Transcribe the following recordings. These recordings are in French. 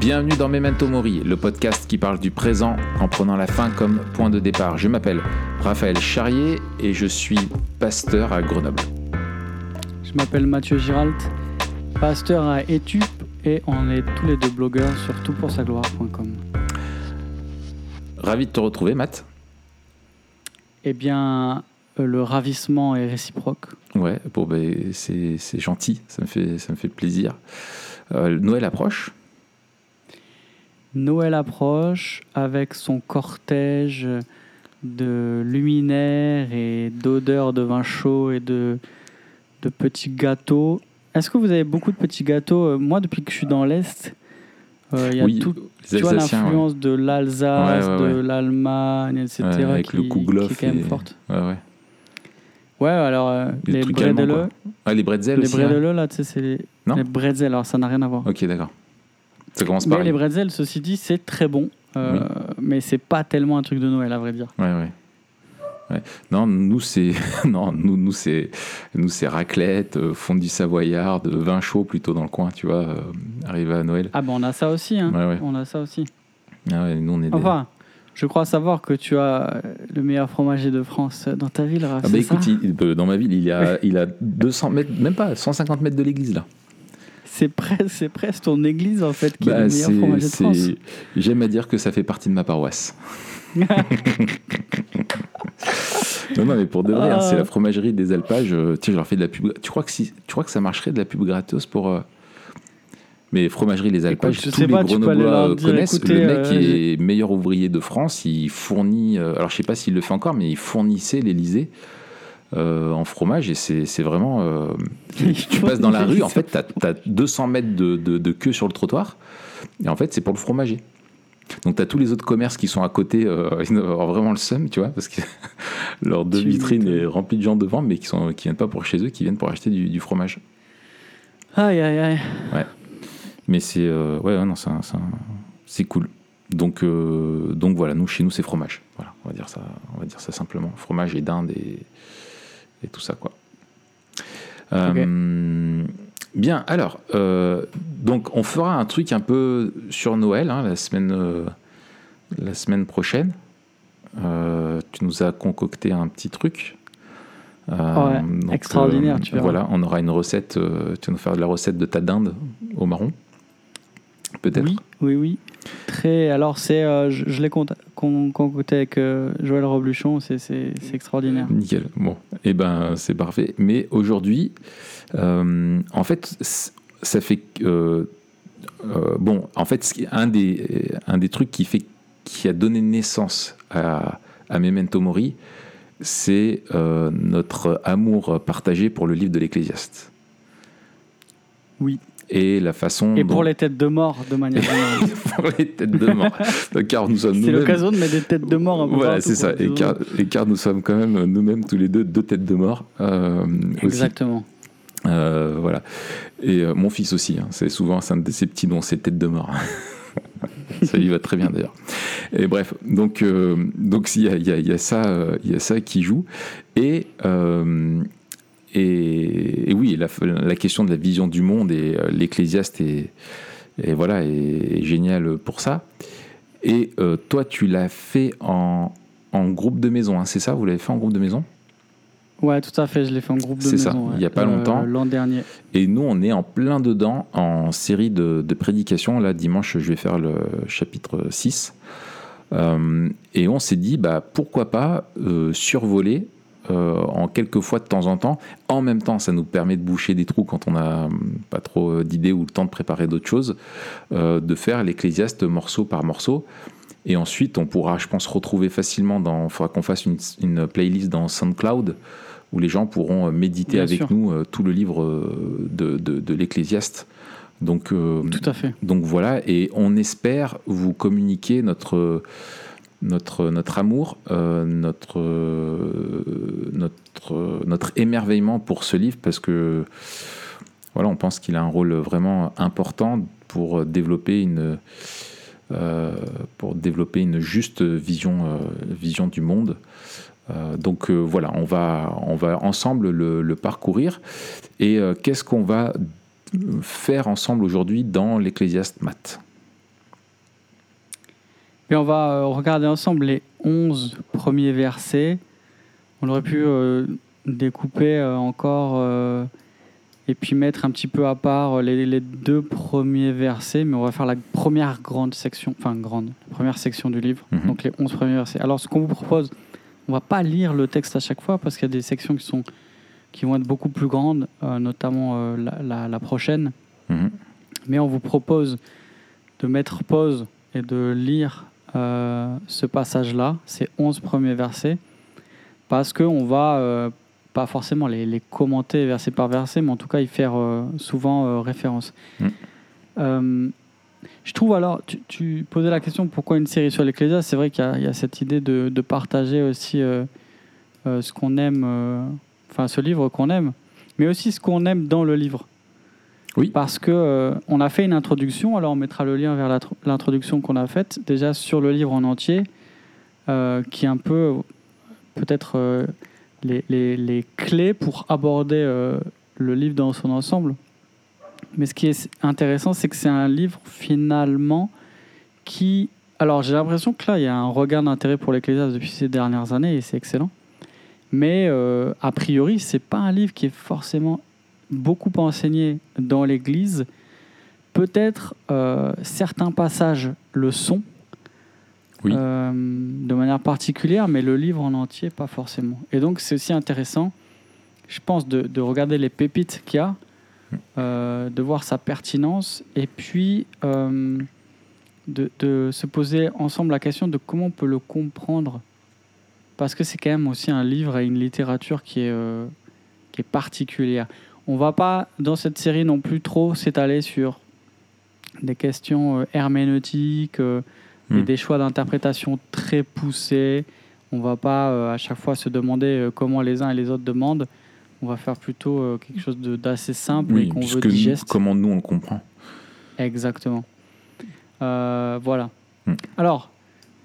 Bienvenue dans Memento Mori, le podcast qui parle du présent en prenant la fin comme point de départ. Je m'appelle Raphaël Charrier et je suis pasteur à Grenoble. Je m'appelle Mathieu Giralt, pasteur à Etup et on est tous les deux blogueurs sur toutpoursagloire.com. Ravi de te retrouver, Matt. Eh bien, euh, le ravissement est réciproque. Ouais, bon, ben, c'est c'est gentil, ça me fait, ça me fait plaisir. Euh, Noël approche. Noël approche avec son cortège de luminaires et d'odeurs de vin chaud et de, de petits gâteaux. Est-ce que vous avez beaucoup de petits gâteaux? Euh, Moi, depuis que je suis dans l'Est, euh, il y a Oui, tout, l'influence de l'Alsace, Ouais, ouais, de l'Allemagne, etc. Avec qui, le Kouglof qui est quand même et- forte. Ouais, ouais. Ouais, alors euh, Les les bredeleux, Ah, les bretzels les aussi. hein bredeleux, là, tu sais, c'est les, les bretzels. Alors, ça n'a rien à voir. Ok, d'accord. Ça commence par. Mais les bretzels, ceci dit, c'est très bon. Euh, Mais c'est pas tellement un truc de Noël, à vrai dire. Ouais, ouais. Ouais. Non, nous c'est non, nous, nous c'est nous c'est raclette, euh, fondue savoyarde, vin chaud plutôt dans le coin, tu vois, euh, arrivé à Noël. Ah, ben on a ça aussi. Hein. Ouais, ouais. On a ça aussi. Ah ouais, nous on est des- Enfin, je crois savoir que tu as euh, le meilleur fromager de France dans ta ville, Ah bah écoute, il- euh, dans ma ville, il y a il a 200 mètres, même pas 150 mètres de l'église là. C'est presque, presque ton église, en fait, qui est Bah, le meilleur fromager de France. J'aime à dire que ça fait partie de ma paroisse. Non, non, mais pour de vrai, hein, Ah. c'est la fromagerie des Alpages. euh, je leur fais de la pub. Tu crois que si, tu crois que ça marcherait de la pub gratos pour euh, Mais fromagerie les Alpages, Écoute, tous les pas, Grenoblois connaissent. le mec euh, est meilleur ouvrier de France. Il fournit. euh, alors, je sais pas s'il le fait encore, mais il fournissait l'Elysée. Euh, en fromage et c'est vraiment euh, tu passes dans la rue en fait t'as as 200 mètres de, de- de queue sur le trottoir et en fait c'est pour le fromager. Donc tu as tous les autres commerces qui sont à côté euh, ils doivent avoir vraiment le seum tu vois parce que leur deux Tu vitrine m'étonnes. est remplie de gens devant mais qui sont qui viennent pas pour chez eux qui viennent pour acheter du, du fromage. Aïe, aïe, aïe. mais c'est ouais, ouais, non c'est cool. Donc donc voilà nous chez nous c'est fromage. Voilà on va dire ça on va dire ça simplement. Fromage et dinde et, et tout ça quoi. Euh, bien alors euh, donc on fera un truc un peu sur Noël hein, la semaine euh, la semaine prochaine. Euh, tu nous as concocté un petit truc. Ouais, extraordinaire, tu voilà on aura une recette tu vas nous faire de la recette de ta dinde au marron peut-être Oui, oui, oui. Très. Alors, c'est, euh, je, je l'ai con- con- concocté avec euh, Joël Robluchon, c'est, c'est, c'est extraordinaire. Nickel. Bon, et ben c'est parfait. Mais aujourd'hui, euh, en fait, ça fait bon, en fait, un des un des trucs qui fait qui a donné naissance à, à Memento Mori, c'est notre amour partagé pour le livre de l'Ecclésiaste. Oui. Et la façon Et dont- pour les têtes de mort, de manière générale. pour les têtes de mort, car nous sommes c'est l'occasion de mettre des têtes de mort un peu voilà, c'est ça. Et car, et car nous sommes quand même nous-mêmes tous les deux deux têtes de mort. euh, aussi. Exactement. Euh, voilà. Et euh, mon fils aussi. hein. C'est souvent un de ces petits dont c'est tête de mort. ça lui va très bien d'ailleurs. Et bref, donc euh, donc il y a, il y a- il y a ça, il y a ça qui joue. Et et, et oui, la, la question de la vision du monde et euh, l'Ecclésiaste est, et voilà est, est génial pour ça. Et euh, toi, tu l'as fait en, en groupe de maison, hein, c'est ça Vous l'avez fait en groupe de maison? Ouais, tout à fait, je l'ai fait en groupe de C'est ça, maison. ouais. il y a pas longtemps. L'an dernier. Et nous, on est en plein dedans en série de, de prédications. Là, dimanche, je vais faire le chapitre 6. Euh, et on s'est dit, bah, pourquoi pas euh, survoler euh, en quelques fois de temps en temps. En même temps, ça nous permet de boucher des trous quand on n'a hum, pas trop euh, d'idées ou le temps de préparer d'autres choses, euh, de faire l'Ecclésiaste morceau par morceau. Et ensuite, on pourra, je pense, retrouver facilement dans. Il faudra qu'on fasse une, une playlist dans SoundCloud où les gens pourront euh, méditer Bien avec sûr. nous euh, tout le livre euh, de, de, de l'Ecclésiaste. Donc, euh, Tout à fait. donc voilà, et on espère vous communiquer notre, notre, notre amour, euh, notre, notre, notre émerveillement pour ce livre, parce que voilà, on pense qu'il a un rôle vraiment important pour développer une, euh, pour développer une juste vision, euh, vision du monde. Donc voilà, on va, on va ensemble le, le parcourir. Et qu'est-ce qu'on va faire ensemble aujourd'hui dans l'Ecclésiaste Math? Et on va euh, regarder ensemble les 11 premiers versets. On aurait pu euh, découper euh, encore euh, et puis mettre un petit peu à part les, les deux premiers versets, mais on va faire la première grande section, enfin grande, la première section du livre, Mhm. donc les 11 premiers versets. Alors ce qu'on vous propose, on va pas lire le texte à chaque fois parce qu'il y a des sections qui, sont, qui vont être beaucoup plus grandes, euh, notamment euh, la, la- la prochaine. Mhm. Mais on vous propose de mettre pause et de lire euh, ce passage-là, ces 11 premiers versets, parce qu'on va euh, pas forcément les, les commenter verset par verset, mais en tout cas y faire euh, souvent référence. Mm. Je trouve alors, tu, tu posais la question pourquoi une série sur l'Ecclésiaste? C'est vrai qu'il y, a- il y a cette idée de, de partager aussi ce qu'on aime, enfin ce livre qu'on aime, mais aussi ce qu'on aime dans le livre. Oui. Parce que euh, on a fait une introduction, alors on mettra le lien vers l'introduction qu'on a faite déjà sur le livre en entier, euh, qui est un peu peut-être euh, les, les- les clés pour aborder le livre dans son ensemble. Mais ce qui est intéressant, c'est que c'est un livre finalement qui... Alors j'ai l'impression que là, il y a un regain d'intérêt pour l'Ecclésiaste depuis ces dernières années et c'est excellent. Mais a priori, c'est pas un livre qui est forcément beaucoup enseigné dans l'Église. Peut-être euh, certains passages le sont Oui. euh, de manière particulière, mais le livre en entier, pas forcément. Et donc c'est aussi intéressant, je pense, de, de regarder les pépites qu'il y a, euh, de voir sa pertinence, et puis de, de se poser ensemble la question de comment on peut le comprendre. Parce que c'est quand même aussi un livre et une littérature qui est, qui est particulière. On va pas, dans cette série non plus, trop s'étaler sur des questions euh, herméneutiques euh, et Mm. des choix d'interprétation très poussés. On va pas euh, à chaque fois se demander comment les uns et les autres demandent. On va faire plutôt quelque chose de- d'assez simple et Oui, qu'on veut comment nous on le comprend. Exactement. Euh, voilà. Hmm. Alors,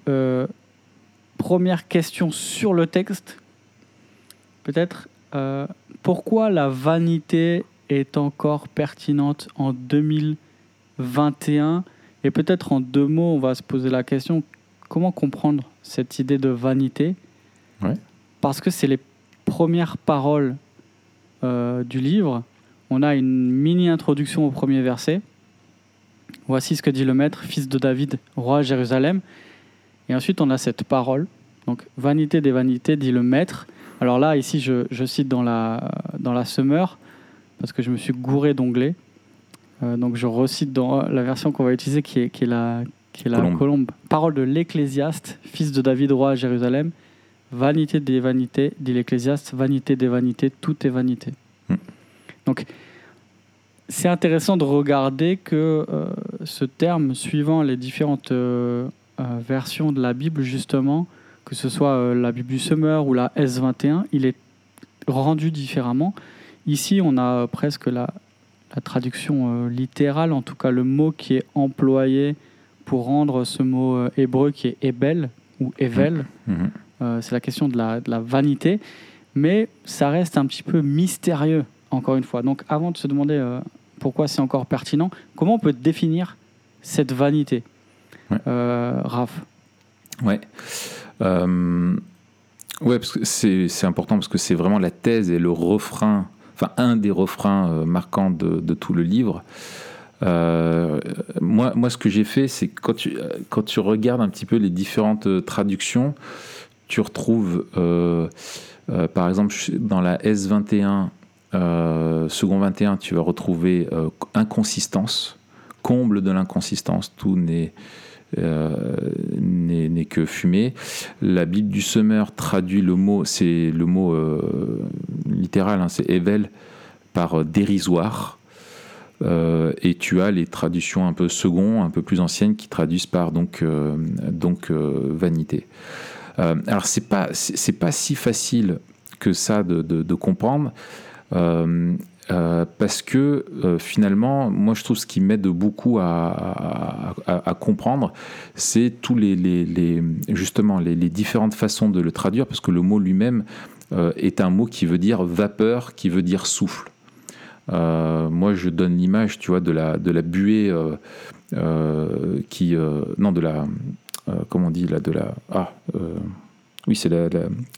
euh, première question sur le texte. Peut-être, euh, pourquoi la vanité est encore pertinente en 2021 Et peut-être en deux mots, on va se poser la question, comment comprendre cette idée de vanité? Ouais. Parce que c'est les premières paroles euh, du livre. On a une mini-introduction au premier verset. Voici ce que dit le Maître, fils de David, roi à Jérusalem. Et ensuite, on a cette parole. Donc, vanité des vanités, dit le Maître. Alors là, ici, je, je cite dans la, dans la Semeur, parce que je me suis gouré d'onglets. Euh, donc, je recite dans la version qu'on va utiliser, qui est, qui est la, qui est la Colombe. colombe. Parole de l'Ecclésiaste, fils de David, roi à Jérusalem. Vanité des vanités, dit l'Ecclésiaste, vanité des vanités, tout est vanité. Hmm. Donc, c'est intéressant de regarder que euh, ce terme, suivant les différentes euh, versions de la Bible, justement, que ce soit euh, la Bible du Semeur ou la S21, il est rendu différemment. Ici, on a euh, presque la, la traduction euh, littérale, en tout cas le mot qui est employé pour rendre ce mot hébreu qui est Ebel ou Evel. Mhm. Euh, c'est la question de la, de la vanité, mais ça reste un petit peu mystérieux, encore une fois. Donc avant de se demander euh, pourquoi c'est encore pertinent, comment on peut définir cette vanité Ouais. Euh, Raph? Ouais. Euh, ouais, parce que c'est important parce que c'est vraiment la thèse et le refrain, enfin un des refrains euh, marquants de, tout le livre. Euh, moi, moi, ce que j'ai fait, c'est quand tu, quand tu regardes un petit peu les différentes traductions, tu retrouves, par exemple, dans la S21, euh, second 21, tu vas retrouver inconsistance, comble de l'inconsistance, tout n'est n'est n'est que fumée. La Bible du Semeur traduit le mot, c'est le mot euh, littéral, hein, c'est Evel, par euh, dérisoire. Euh, et tu as les traductions un peu second, un peu plus anciennes, qui traduisent par donc, euh, donc euh, vanité. Euh, alors c'est pas pas si facile que ça de comprendre. Euh, parce que euh, finalement, moi je trouve ce qui m'aide beaucoup à, comprendre, c'est tous les, justement les, différentes façons de le traduire, parce que le mot lui-même euh, est un mot qui veut dire vapeur, qui veut dire souffle. Moi, je donne l'image, tu vois, de la, de la buée qui, non, de la, comment on dit là, de la. Ah, oui, c'est la,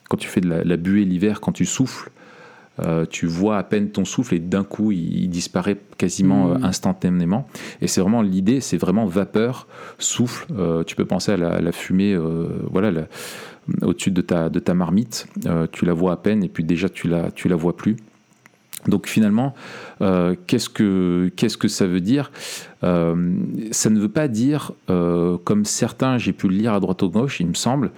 quand tu fais de la, buée l'hiver, quand tu souffles, tu vois à peine ton souffle et d'un coup il, disparaît quasiment Mmh. instantanément. Et c'est vraiment l'idée, c'est vraiment vapeur, souffle. tu peux penser à la, la fumée, voilà, la- au-dessus de ta, de ta marmite. Euh, tu la vois à peine et puis déjà tu la, tu la vois plus. Donc finalement, euh, qu'est-ce que qu'est-ce que ça veut dire? Euh, Ça ne veut pas dire, euh, comme certains, j'ai pu le lire à droite ou à gauche, il me semble,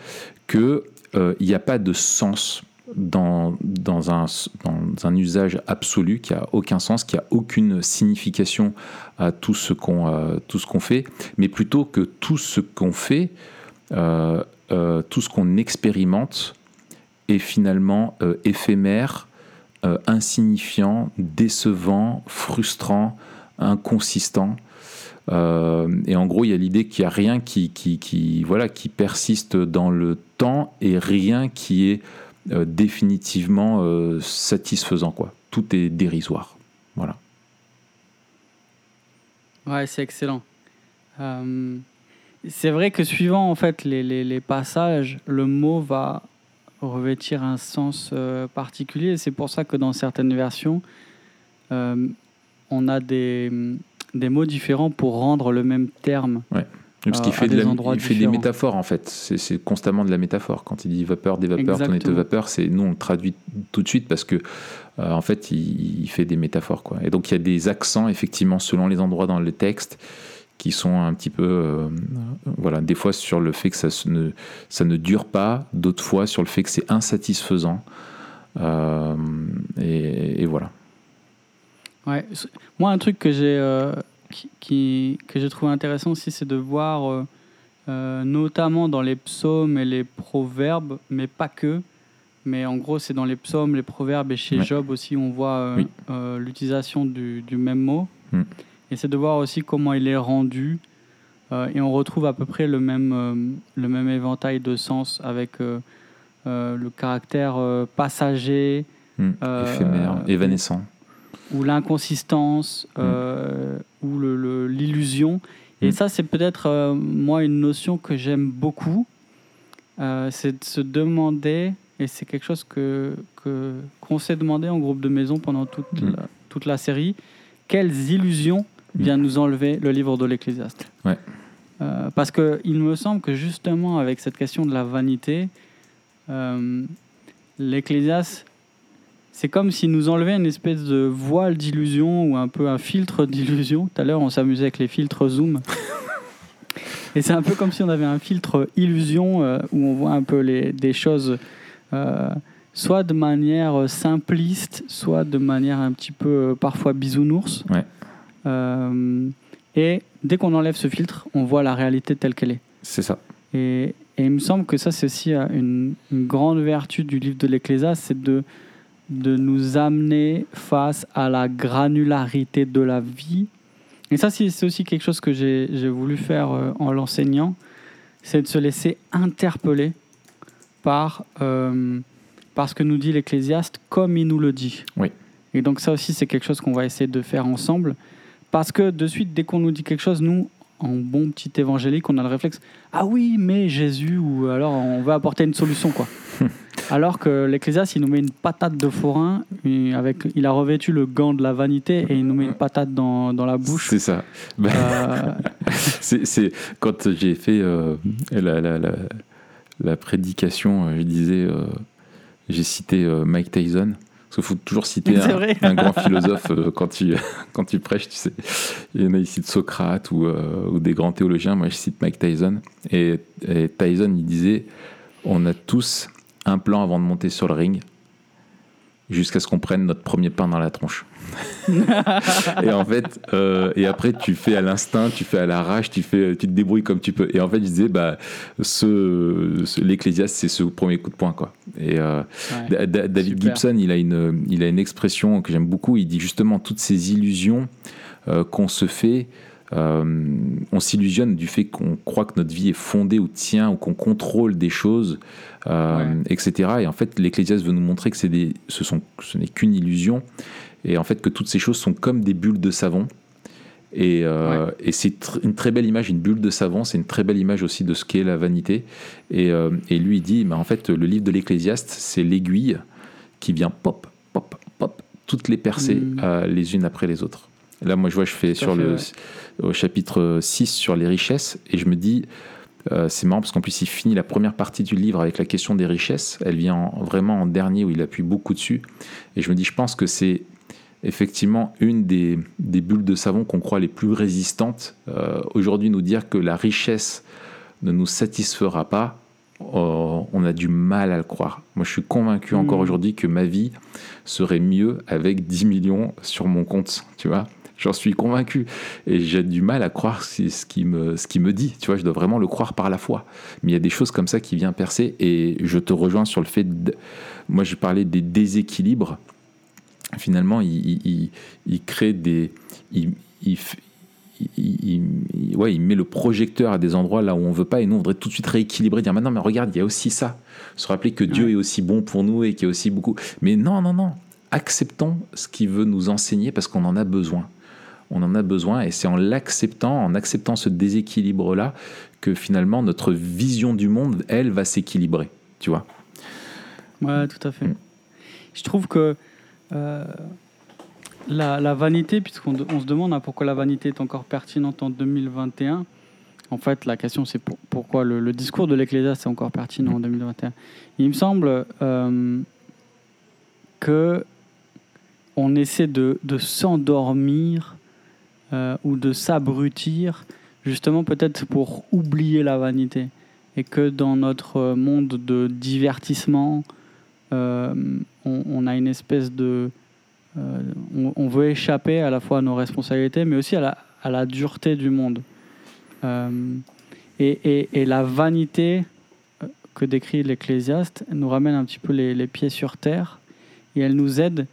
que euh, il n'y a pas de sens dans, un, dans un usage absolu, qui a aucun sens, qui a aucune signification à tout ce qu'on euh, tout fait, mais plutôt que tout ce qu'on fait, euh, euh, tout ce qu'on expérimente est finalement éphémère, insignifiant, décevant, frustrant, inconsistant. Et en gros, il y a l'idée qu'il n'y a rien qui, qui, voilà, qui persiste dans le temps et rien qui est euh, définitivement euh, satisfaisant. Quoi. Tout est dérisoire. Voilà. Ouais, c'est excellent. Euh, c'est vrai que suivant en fait les, les- les passages, le mot va revêtir un sens particulier. C'est pour ça que dans certaines versions, on a des, des mots différents pour rendre le même terme. Parce qu'il à fait, de la- il fait des métaphores en fait. C'est constamment de la métaphore. Quand il dit vapeur, des vapeurs, tonalité de vapeur, c'est nous on le traduit tout de suite parce que euh, en fait il, il fait des métaphores quoi. Et donc il y a des accents effectivement selon les endroits dans le texte qui sont un petit peu euh, voilà des fois sur le fait que ça ne ça ne dure pas, d'autres fois sur le fait que c'est insatisfaisant. Euh, et, et voilà. Ouais. Moi, un truc que j'ai euh, qui, qui- que j'ai trouvé intéressant aussi, c'est de voir, euh, euh, notamment dans les psaumes et les proverbes, mais pas que. Mais en gros, c'est dans les psaumes, les proverbes et chez Ouais. Job aussi, on voit euh, Oui. euh, l'utilisation du, du même mot. Mm. Et c'est de voir aussi comment il est rendu. Euh, et on retrouve à peu près le même, le même éventail de sens avec le caractère passager, Hmm. Éphémère, évanescent. Ou l'inconsistance, Mm. euh, ou le- le- l'illusion. Et Mm. ça, c'est peut-être, euh, moi, une notion que j'aime beaucoup. Euh, c'est de se demander, et c'est quelque chose que que- qu'on s'est demandé en groupe de maison pendant toute, Mm. la, toute la série, quelles illusions vient nous enlever le livre de l'Ecclésiaste? Ouais. Parce qu'il me semble que justement, avec cette question de la vanité, l'Ecclésiaste, c'est comme s'il nous enlevait une espèce de voile d'illusion ou un peu un filtre d'illusion. Tout à l'heure, on s'amusait avec les filtres zoom. Et c'est un peu comme si on avait un filtre illusion euh, où on voit un peu les, des choses euh, soit de manière simpliste, soit de manière un petit peu euh, parfois bisounours. Ouais. Euh, et dès qu'on enlève ce filtre, on voit la réalité telle qu'elle est. C'est ça. Et, et il me semble que ça, c'est aussi une, une grande vertu du livre de l'Ecclésiaste, c'est de, de nous amener face à la granularité de la vie. Et ça, c'est aussi quelque chose que j'ai voulu faire euh, en l'enseignant, c'est de se laisser interpeller par, euh, par ce que nous dit l'Ecclésiaste comme il nous le dit. Oui. Et donc ça aussi, c'est quelque chose qu'on va essayer de faire ensemble. Parce que de suite, dès qu'on nous dit quelque chose, nous, en bon petit évangélique, on a le réflexe Ah oui, mais Jésus, ou alors on veut apporter une solution, quoi. alors que l'Ecclésiaste, il nous met une patate de forain, avec, il a revêtu le gant de la vanité et il nous met une patate dans, dans la bouche. C'est ça. Euh, c'est, c'est- quand j'ai fait euh, la, la- la- la prédication, euh, je disais, euh, j'ai cité Mike Tyson. Parce qu'il faut toujours citer un, grand philosophe euh, quand, tu, quand tu prêches, tu sais. Il y en a, ils citent Socrate ou, euh, ou des grands théologiens. Moi, je cite Mike Tyson. Et, et Tyson, il disait On a tous un plan avant de monter sur le ring, jusqu'à ce qu'on prenne notre premier pain dans la tronche. et en fait, euh, et après, tu fais à l'instinct, tu fais à l'arrache, tu, fais, tu te débrouilles comme tu peux. Et en fait, je disais, bah, ce, ce- l'Ecclésiaste, c'est ce premier coup de poing, quoi. Et euh, ouais. David Super. Gibson, il a, une, il a une expression que j'aime beaucoup. Il dit justement toutes ces illusions euh, qu'on se fait. Euh, on s'illusionne du fait qu'on croit que notre vie est fondée ou tient ou qu'on contrôle des choses, euh, etc. Et en fait, l'Ecclésiaste veut nous montrer que des, ce, sont, ce n'est qu'une illusion et en fait que toutes ces choses sont comme des bulles de savon Et, euh, et c'est une très belle image, une bulle de savon, c'est une très belle image aussi de ce qu'est la vanité. Et, euh, et lui, il dit, mais en fait, le livre de l'Ecclésiaste, c'est l'aiguille qui vient pop, pop, pop, toutes les percer Mm. euh, les unes après les autres. Là, moi, je vois, je fais Tout sur fait, le, ouais. Au chapitre 6 sur les richesses, et je me dis, euh, c'est marrant parce qu'en plus, il finit la première partie du livre avec la question des richesses. Elle vient en- vraiment en dernier où il appuie beaucoup dessus. Et je me dis, je pense que c'est effectivement une des, des bulles de savon qu'on croit les plus résistantes. Euh, Aujourd'hui, nous dire que la richesse ne nous satisfera pas, euh, on a du mal à le croire. Moi, je suis convaincu encore Mhm. aujourd'hui que ma vie serait mieux avec 10 millions sur mon compte, tu vois. J'en suis convaincu. Et j'ai du mal à croire ce qui me, ce qui me dit. Tu vois, je dois vraiment le croire par la foi. Mais il y a des choses comme ça qui viennent percer. Et je te rejoins sur le fait. De, moi, je parlais des déséquilibres. Finalement, il, il, crée des. Il, il ouais, il met le projecteur à des endroits là où on veut pas et nous on voudrait tout de suite rééquilibrer, dire maintenant mais regarde il y a aussi ça, se rappeler que Dieu est aussi bon pour nous et qu'il y a aussi beaucoup. Mais non non non, acceptons ce qu'il veut nous enseigner parce qu'on en a besoin. On en a besoin et c'est en l'acceptant, en acceptant ce déséquilibre là que finalement notre vision du monde elle va s'équilibrer. Tu vois. Ouais, tout à fait. Je trouve que euh, la, vanité, puisqu'on on se demande hein, pourquoi la vanité est encore pertinente en 2021, en fait, la question c'est pour- pourquoi le, discours de l'Ecclésiaste est encore pertinent en 2021. Il me semble euh, que on essaie de s'endormir euh, ou de s'abrutir, justement peut-être pour oublier la vanité. Et que dans notre monde de divertissement, euh, on, a une espèce de... euh, on, veut échapper à la fois à nos responsabilités, mais aussi à la, dureté du monde. Euh, et, la vanité que décrit l'Ecclésiaste nous ramène un petit peu les pieds sur terre et elle nous aide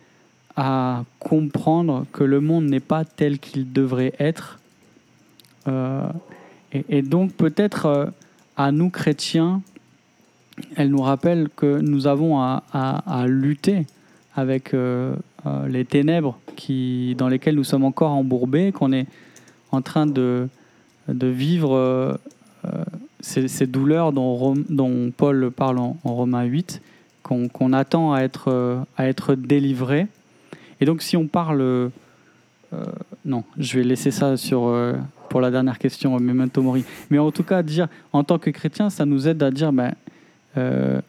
à comprendre que le monde n'est pas tel qu'il devrait être. Euh, et, donc peut-être euh, à nous chrétiens, elle nous rappelle que nous avons à, à- lutter avec euh, les ténèbres qui, dans lesquelles nous sommes encore embourbés, qu'on est en train de, de vivre ces, douleurs dont, dont Paul parle en, Romains 8, qu'on attend à être, à être délivré. Et donc si on parle... euh, non, je vais laisser ça sur, euh, pour la dernière question, Memento Mori. Mais en tout cas, dire en tant que chrétien, ça nous aide à dire, ben, euh,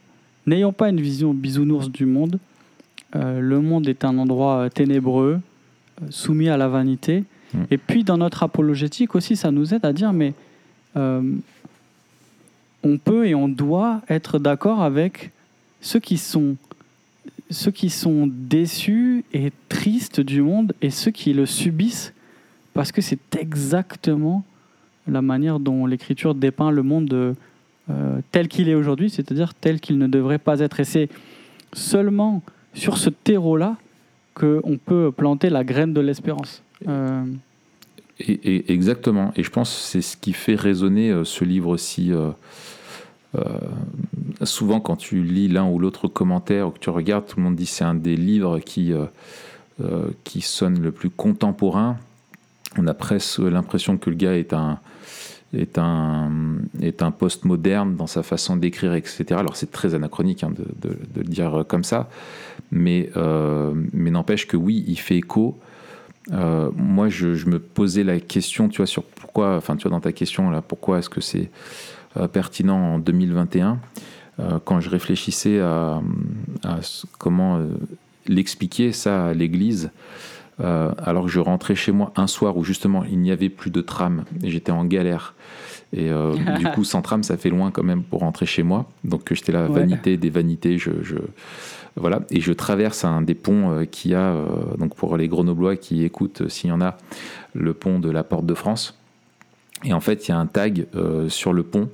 n'ayons pas une vision bisounours du monde. Euh, le monde est un endroit ténébreux, soumis à la vanité. Mm. Et puis dans notre apologétique aussi, ça nous aide à dire, mais on peut et on doit être d'accord avec ceux qui sont ceux qui sont déçus et tristes du monde et ceux qui le subissent parce que c'est exactement la manière dont l'écriture dépeint le monde euh, tel qu'il est aujourd'hui, c'est-à-dire tel qu'il ne devrait pas être. Et c'est seulement sur ce terreau-là qu'on peut planter la graine de l'espérance. Euh, Et, exactement. Et je pense que c'est ce qui fait résonner euh, ce livre aussi. euh, souvent, quand tu lis l'un ou l'autre commentaire ou que tu regardes, tout le monde dit c'est un des livres qui, euh, euh, qui sonne le plus contemporain. On a presque l'impression que le gars est un est un est un postmoderne dans sa façon d'écrire, etc. Alors c'est très anachronique hein, de, le dire comme ça, mais euh, n'empêche que oui, il fait écho euh, moi, je, je me posais la question, tu vois, sur pourquoi, enfin, tu vois, dans ta question là, pourquoi est-ce que c'est euh, pertinent en 2021 euh, Quand je réfléchissais à, comment euh, l'expliquer ça à l'Église, euh, alors que je rentrais chez moi un soir où justement il n'y avait plus de tram et j'étais en galère. Et euh, du coup, sans tram, ça fait loin quand même pour rentrer chez moi. Donc j'étais Ouais. vanité des vanités. Je, je- voilà, et je traverse un des ponts euh, qui a, euh, donc pour les Grenoblois qui écoutent, euh, s'il y en a, le pont de la Porte de France. Et en fait, il y a un tag euh, sur le pont.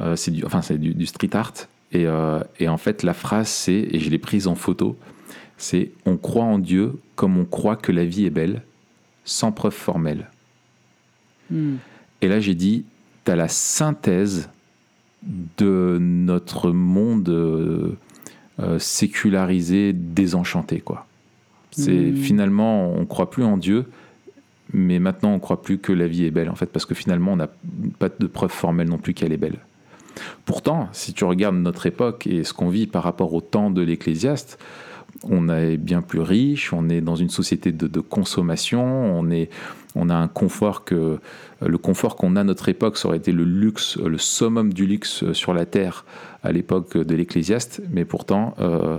Euh, c'est du, enfin, du, du street art. Et, euh, et en fait, la phrase, c'est, et je l'ai prise en photo, c'est On croit en Dieu comme on croit que la vie est belle, sans preuve formelle. hmm. Et là, j'ai dit, tu as la synthèse de notre monde euh, euh, sécularisé, désenchanté. quoi. C'est Mm. finalement, on croit plus en Dieu, mais maintenant on croit plus que la vie est belle en fait parce que finalement on n'a pas de preuve formelle non plus qu'elle est belle. Pourtant, si tu regardes notre époque et ce qu'on vit par rapport au temps de l'Ecclésiaste, on est bien plus riche, on est dans une société de, consommation, on, est, on a un confort que le confort qu'on a à notre époque, ça aurait été le luxe, le summum du luxe sur la terre à l'époque de l'Ecclésiaste, mais pourtant euh,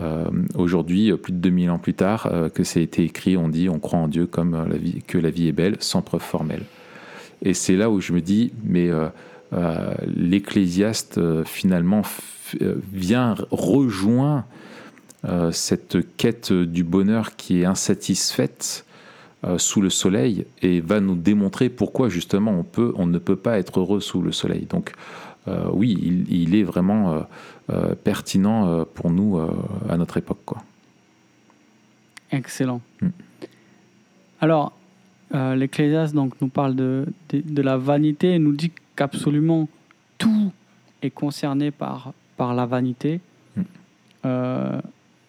euh, aujourd'hui, plus de 2000 ans plus tard, euh, que ça a été écrit, on dit on croit en Dieu comme que la vie est belle, sans preuve formelle. Et c'est là où je me dis, mais l'Ecclésiaste finalement vient rejoint cette quête du bonheur qui est insatisfaite sous le soleil et va nous démontrer pourquoi justement on, peut, on ne peut pas être heureux sous le soleil. Donc euh, oui, il, est vraiment euh, euh, pertinent pour nous à notre époque. Quoi. Excellent. Mm. Alors, l'Ecclésiaste donc, nous parle de, de, la vanité et nous dit qu'absolument tout est concerné par, par la vanité. Mm.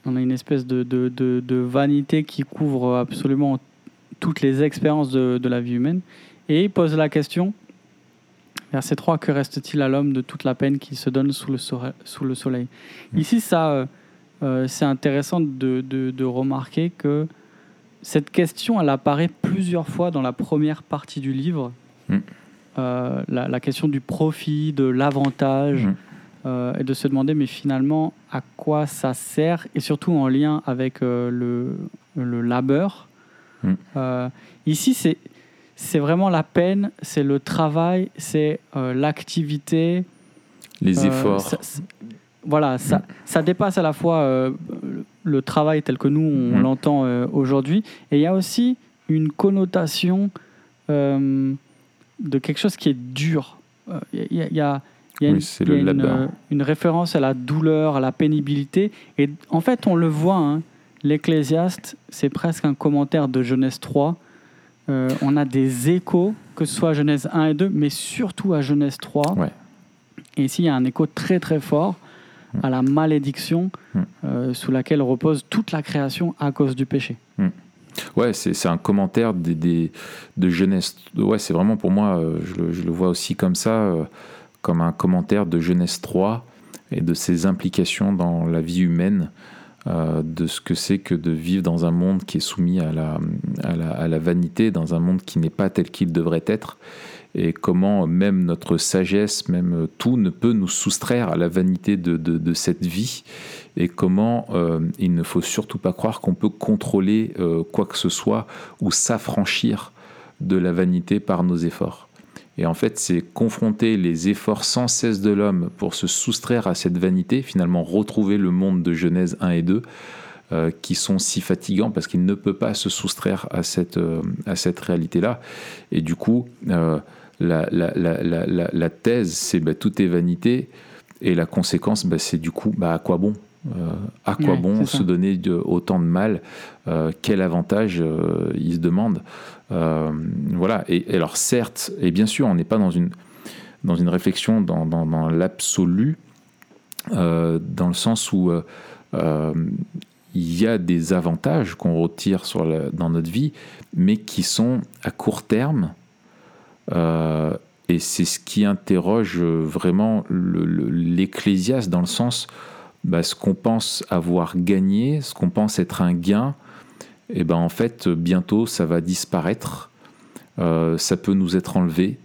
on a une espèce de, de, de, vanité qui couvre absolument toutes les expériences de, la vie humaine. Et il pose la question Verset 3, que reste-t-il à l'homme de toute la peine qu'il se donne sous le, sous le soleil? Mm. Ici, ça, euh, euh, c'est intéressant de, de, remarquer que cette question, elle apparaît plusieurs fois dans la première partie du livre. Mm. Euh, la, question du profit, de l'avantage, mm. et de se demander, mais finalement, à quoi ça sert, et surtout en lien avec le, le labeur. ici, c'est c'est vraiment la peine, c'est le travail, c'est euh, l'activité. Les euh, efforts. voilà, ça, mm. ça, dépasse à la fois euh, le travail tel que nous, on mm. l'entend aujourd'hui, et il y a aussi une connotation de quelque chose qui est dur. Il y, a, une, référence à la douleur, à la pénibilité, et en fait, on le voit, hein, l'Ecclésiaste, c'est presque un commentaire de Genèse 3 euh, on a des échos, que ce soit à Genèse 1 et 2, mais surtout à Genèse 3. Et ici, il y a un écho très très fort à la malédiction mm. euh, sous laquelle repose toute la création à cause du péché. Ouais, c'est un commentaire des, de Genèse. Ouais, c'est vraiment pour moi, euh, je, le, vois aussi comme ça, comme un commentaire de Genèse 3 et de ses implications dans la vie humaine. Euh, de ce que c'est que de vivre dans un monde qui est soumis à la, à la, vanité, dans un monde qui n'est pas tel qu'il devrait être, et comment même notre sagesse, même tout, ne peut nous soustraire à la vanité de, de, cette vie, et comment euh, il ne faut surtout pas croire qu'on peut contrôler euh, quoi que ce soit ou s'affranchir de la vanité par nos efforts. Et en fait, c'est confronter les efforts sans cesse de l'homme pour se soustraire à cette vanité, finalement retrouver le monde de Genèse 1 et 2, euh, qui sont si fatigants parce qu'il ne peut pas se soustraire à cette, à cette réalité-là. Et du coup, la, la, la, la, thèse, c'est bah, tout est vanité, et la conséquence, bah, c'est du coup, bah, à quoi bon? À quoi bon se donner de, autant de mal Quel avantage il se demande euh, voilà. Et, alors certes, et bien sûr, on n'est pas dans une, dans une réflexion dans, dans, l'absolu, euh, dans le sens où euh, il y a des avantages qu'on retire sur dans notre vie, mais qui sont à court terme. et c'est ce qui interroge vraiment l'ecclésiaste dans le sens, bah, ce qu'on pense avoir gagné, ce qu'on pense être un gain, et eh ben en fait bientôt ça va disparaître, euh, ça peut nous être enlevé,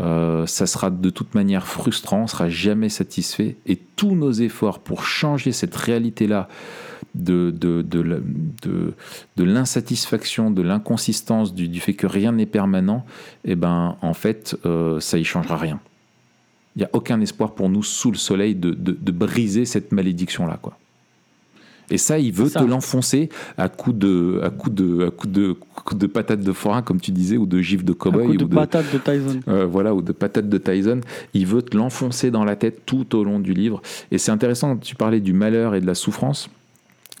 euh, ça sera de toute manière frustrant, on sera jamais satisfait. Et tous nos efforts pour changer cette réalité-là de, de, de, de, l'insatisfaction, de l'inconsistance, du, fait que rien n'est permanent, et eh ben en fait euh, ça y changera rien. Il n'y a aucun espoir pour nous sous le soleil de, de briser cette malédiction-là. quoi. Et ça, il veut te l'enfoncer à coups de, à coup de, à coup de, de patates de forain, comme tu disais, ou de gifs de cowboy. ou de, patates de Tyson. Euh, voilà, ou de patates de Tyson. Il veut te l'enfoncer dans la tête tout au long du livre. Et c'est intéressant, tu parlais du malheur et de la souffrance.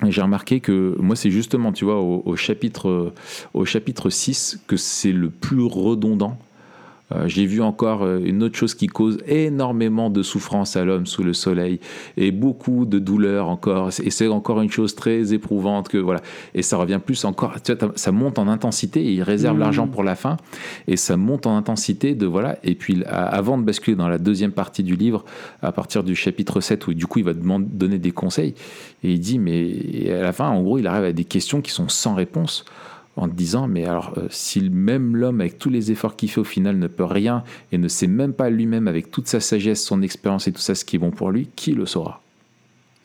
Et j'ai remarqué que moi, c'est justement, tu vois, au, chapitre, au chapitre 6 que c'est le plus redondant. Euh, J'ai vu encore euh, une autre chose qui cause énormément de souffrance à l'homme sous le soleil et beaucoup de douleur encore. Et c'est encore une chose très éprouvante que voilà. Et ça revient plus encore. Tu vois, ça monte en intensité. Et il réserve Mmh. l'argent pour la fin et ça monte en intensité de voilà. Et puis avant de basculer dans la deuxième partie du livre, à partir du chapitre 7 où du coup il va demander, donner des conseils et il dit mais à la fin en gros il arrive à des questions qui sont sans réponse en te disant mais alors euh, si même l'homme avec tous les efforts qu'il fait au final ne peut rien et ne sait même pas lui-même avec toute sa sagesse, son expérience et tout ça ce qui est bon pour lui, qui le saura?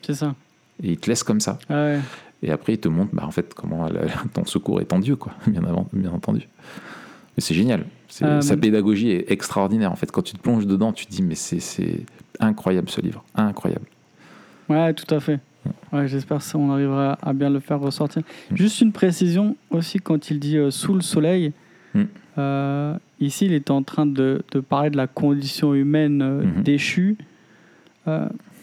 C'est ça. Et il te laisse comme ça. Ah ouais. Et après il te montre bah, en fait comment la- ton secours est en Dieu quoi, bien, avant, bien entendu. Mais c'est génial. Euh, Sa pédagogie est extraordinaire en fait. Quand tu te plonges dedans, tu te dis mais c'est- c'est incroyable ce livre, incroyable. Ouais, tout à fait. Ouais, J'espère qu'on arrivera à bien le faire ressortir. Mm. Juste une précision aussi, quand il dit euh, sous le soleil, Mm. euh, ici il est en train de, de parler de la condition humaine euh, Mhm. déchue.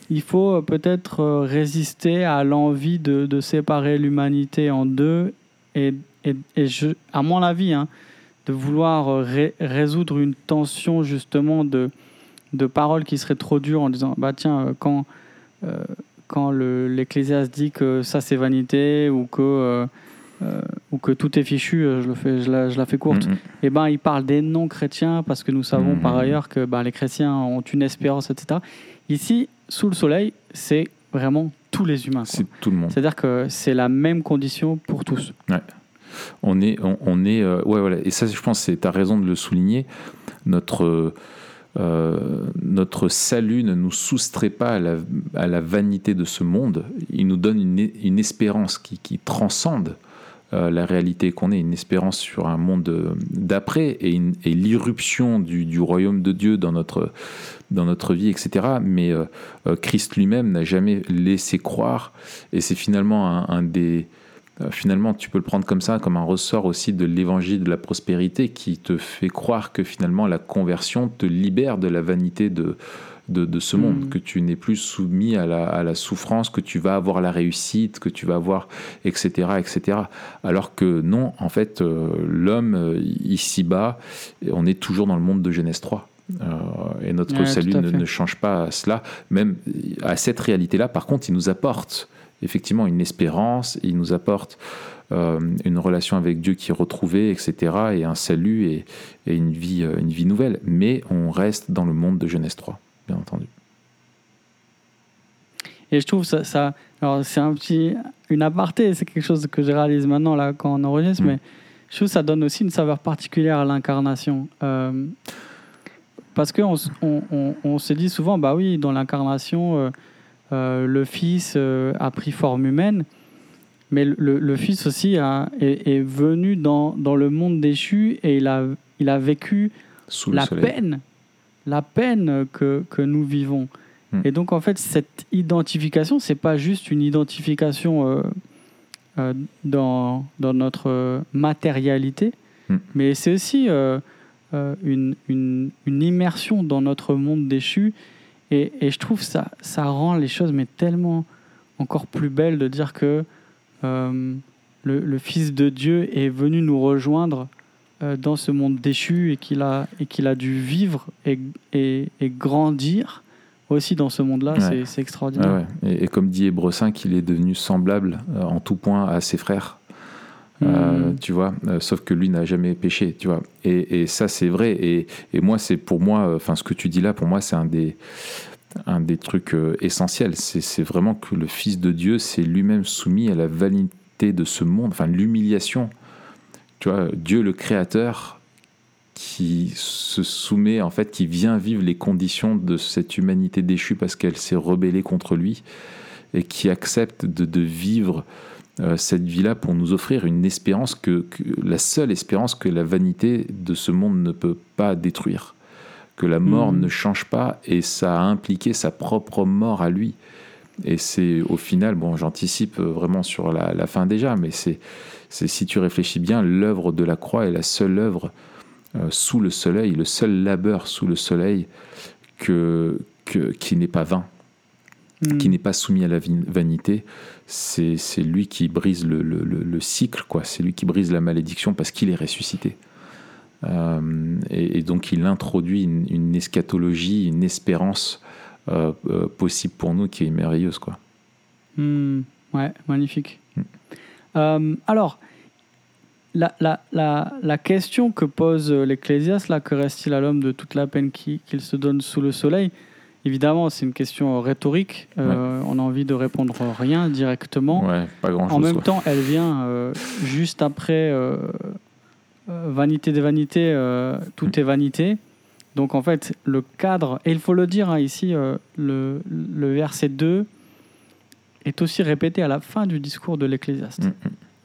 Il faut peut-être résister à l'envie de, de séparer l'humanité en deux et, et, et je, à mon avis, hein, de vouloir ré- résoudre une tension justement de, de paroles qui seraient trop dures en disant bah tiens quand quand le- l'Ecclésiaste dit que ça c'est vanité ou que euh, euh, ou que tout est fichu, euh, je le fais, je la, je la fais courte. Mhm. Et ben il parle des non chrétiens parce que nous savons par ailleurs que ben, les chrétiens ont une espérance, etc. Ici, sous le soleil, c'est vraiment tous les humains. C'est tout le monde. C'est-à-dire que c'est la même condition pour tous. On est, on, on est, euh, ouais, voilà. Et ça, je pense, c'est as raison de le souligner. Notre, euh, notre salut ne nous soustrait pas à la, vanité de ce monde. Il nous donne une, espérance qui, transcende euh, la réalité qu'on est, une espérance sur un monde euh, d'après et, l'irruption du, royaume de Dieu dans notre, vie, etc. Mais euh, euh, Christ lui-même n'a jamais laissé croire, et c'est finalement un, des euh, finalement, tu peux le prendre comme ça, comme un ressort aussi de l'évangile de la prospérité qui te fait croire que finalement la conversion te libère de la vanité de, de, de ce monde, Mm. que tu n'es plus soumis à la, à la souffrance, que tu vas avoir la réussite, que tu vas avoir, etc., etc. Alors que non, en fait, euh, l'homme euh, ici-bas, on est toujours dans le monde de Genèse 3. Euh, et notre Ouais, salut ne, ne change pas à cela, même à cette réalité-là. Par contre, il nous apporte effectivement une espérance, il nous apporte euh, une relation avec Dieu qui est retrouvée, etc., et un salut et, et une, vie, euh, une vie nouvelle. Mais on reste dans le monde de Genèse 3, bien entendu. Et je trouve ça, ça alors c'est un petit, une aparté, c'est quelque chose que je réalise maintenant là quand on enregistre, Mm. mais je trouve que ça donne aussi une saveur particulière à l'incarnation. Euh, parce qu'on on, on, on se dit souvent, bah oui, dans l'incarnation, euh, le Fils euh, a pris forme humaine, mais le, Fils aussi a- est, est venu dans, dans le monde déchu et il a, il a vécu Sous la soleil. peine, la peine que, que nous vivons. Hmm. Et donc en fait, cette identification, c'est pas juste une identification euh, euh, dans, dans notre euh, matérialité, Hmm. mais c'est aussi euh, euh, une, une, une immersion dans notre monde déchu. Et, et je trouve ça, ça rend les choses mais tellement encore plus belles de dire que euh, le, le Fils de Dieu est venu nous rejoindre euh, dans ce monde déchu et qu'il a, et qu'il a dû vivre et, et, et grandir aussi dans ce monde-là. Ouais. C'est, extraordinaire. Ouais, ouais. Et, et comme dit Hébreu 5, il est devenu semblable euh, en tout point à ses frères. Euh, Mm. tu vois, euh, sauf que lui n'a jamais péché, tu vois. Et, et ça, c'est vrai. Et, et moi, c'est pour moi, enfin, ce que tu dis là, pour moi, c'est un des, un des trucs euh, essentiels. C'est vraiment que le Fils de Dieu s'est lui-même soumis à la vanité de ce monde, enfin, l'humiliation. Tu vois, Dieu le Créateur qui se soumet, en fait, qui vient vivre les conditions de cette humanité déchue parce qu'elle s'est rebellée contre lui et qui accepte de, de vivre euh, cette vie-là pour nous offrir une espérance que, que- la seule espérance que la vanité de ce monde ne peut pas détruire, que la mort Mhm. ne change pas et ça a impliqué sa propre mort à lui. Et c'est au final, bon, j'anticipe euh, vraiment sur la, la fin déjà, mais c'est, c'est si tu réfléchis bien, l'œuvre de la croix est la seule œuvre euh, sous le soleil, le seul labeur sous le soleil que, que, qui n'est pas vain Qui n'est pas soumis à la vanité, c'est lui qui brise le, le- le- le cycle, quoi. C'est lui qui brise la malédiction parce qu'il est ressuscité. Euh, et, et donc il introduit une, une eschatologie, une espérance euh, euh, possible pour nous qui est merveilleuse. Quoi. Hmm, ouais, magnifique. Hmm. Alors, la, la, la, la question que pose l'Ecclésiaste, là, que reste-t-il à l'homme de toute la peine qui- qu'il se donne sous le soleil Évidemment, c'est une question rhétorique. Euh, On a envie de répondre rien directement. Ouais, pas grand En chose. même temps, elle vient euh, juste après euh, Vanité des vanités, tout est vanité. Donc en fait, le cadre, et il faut le dire hein, ici, le, le verset 2 est aussi répété à la fin du discours de l'Ecclésiaste. Mm,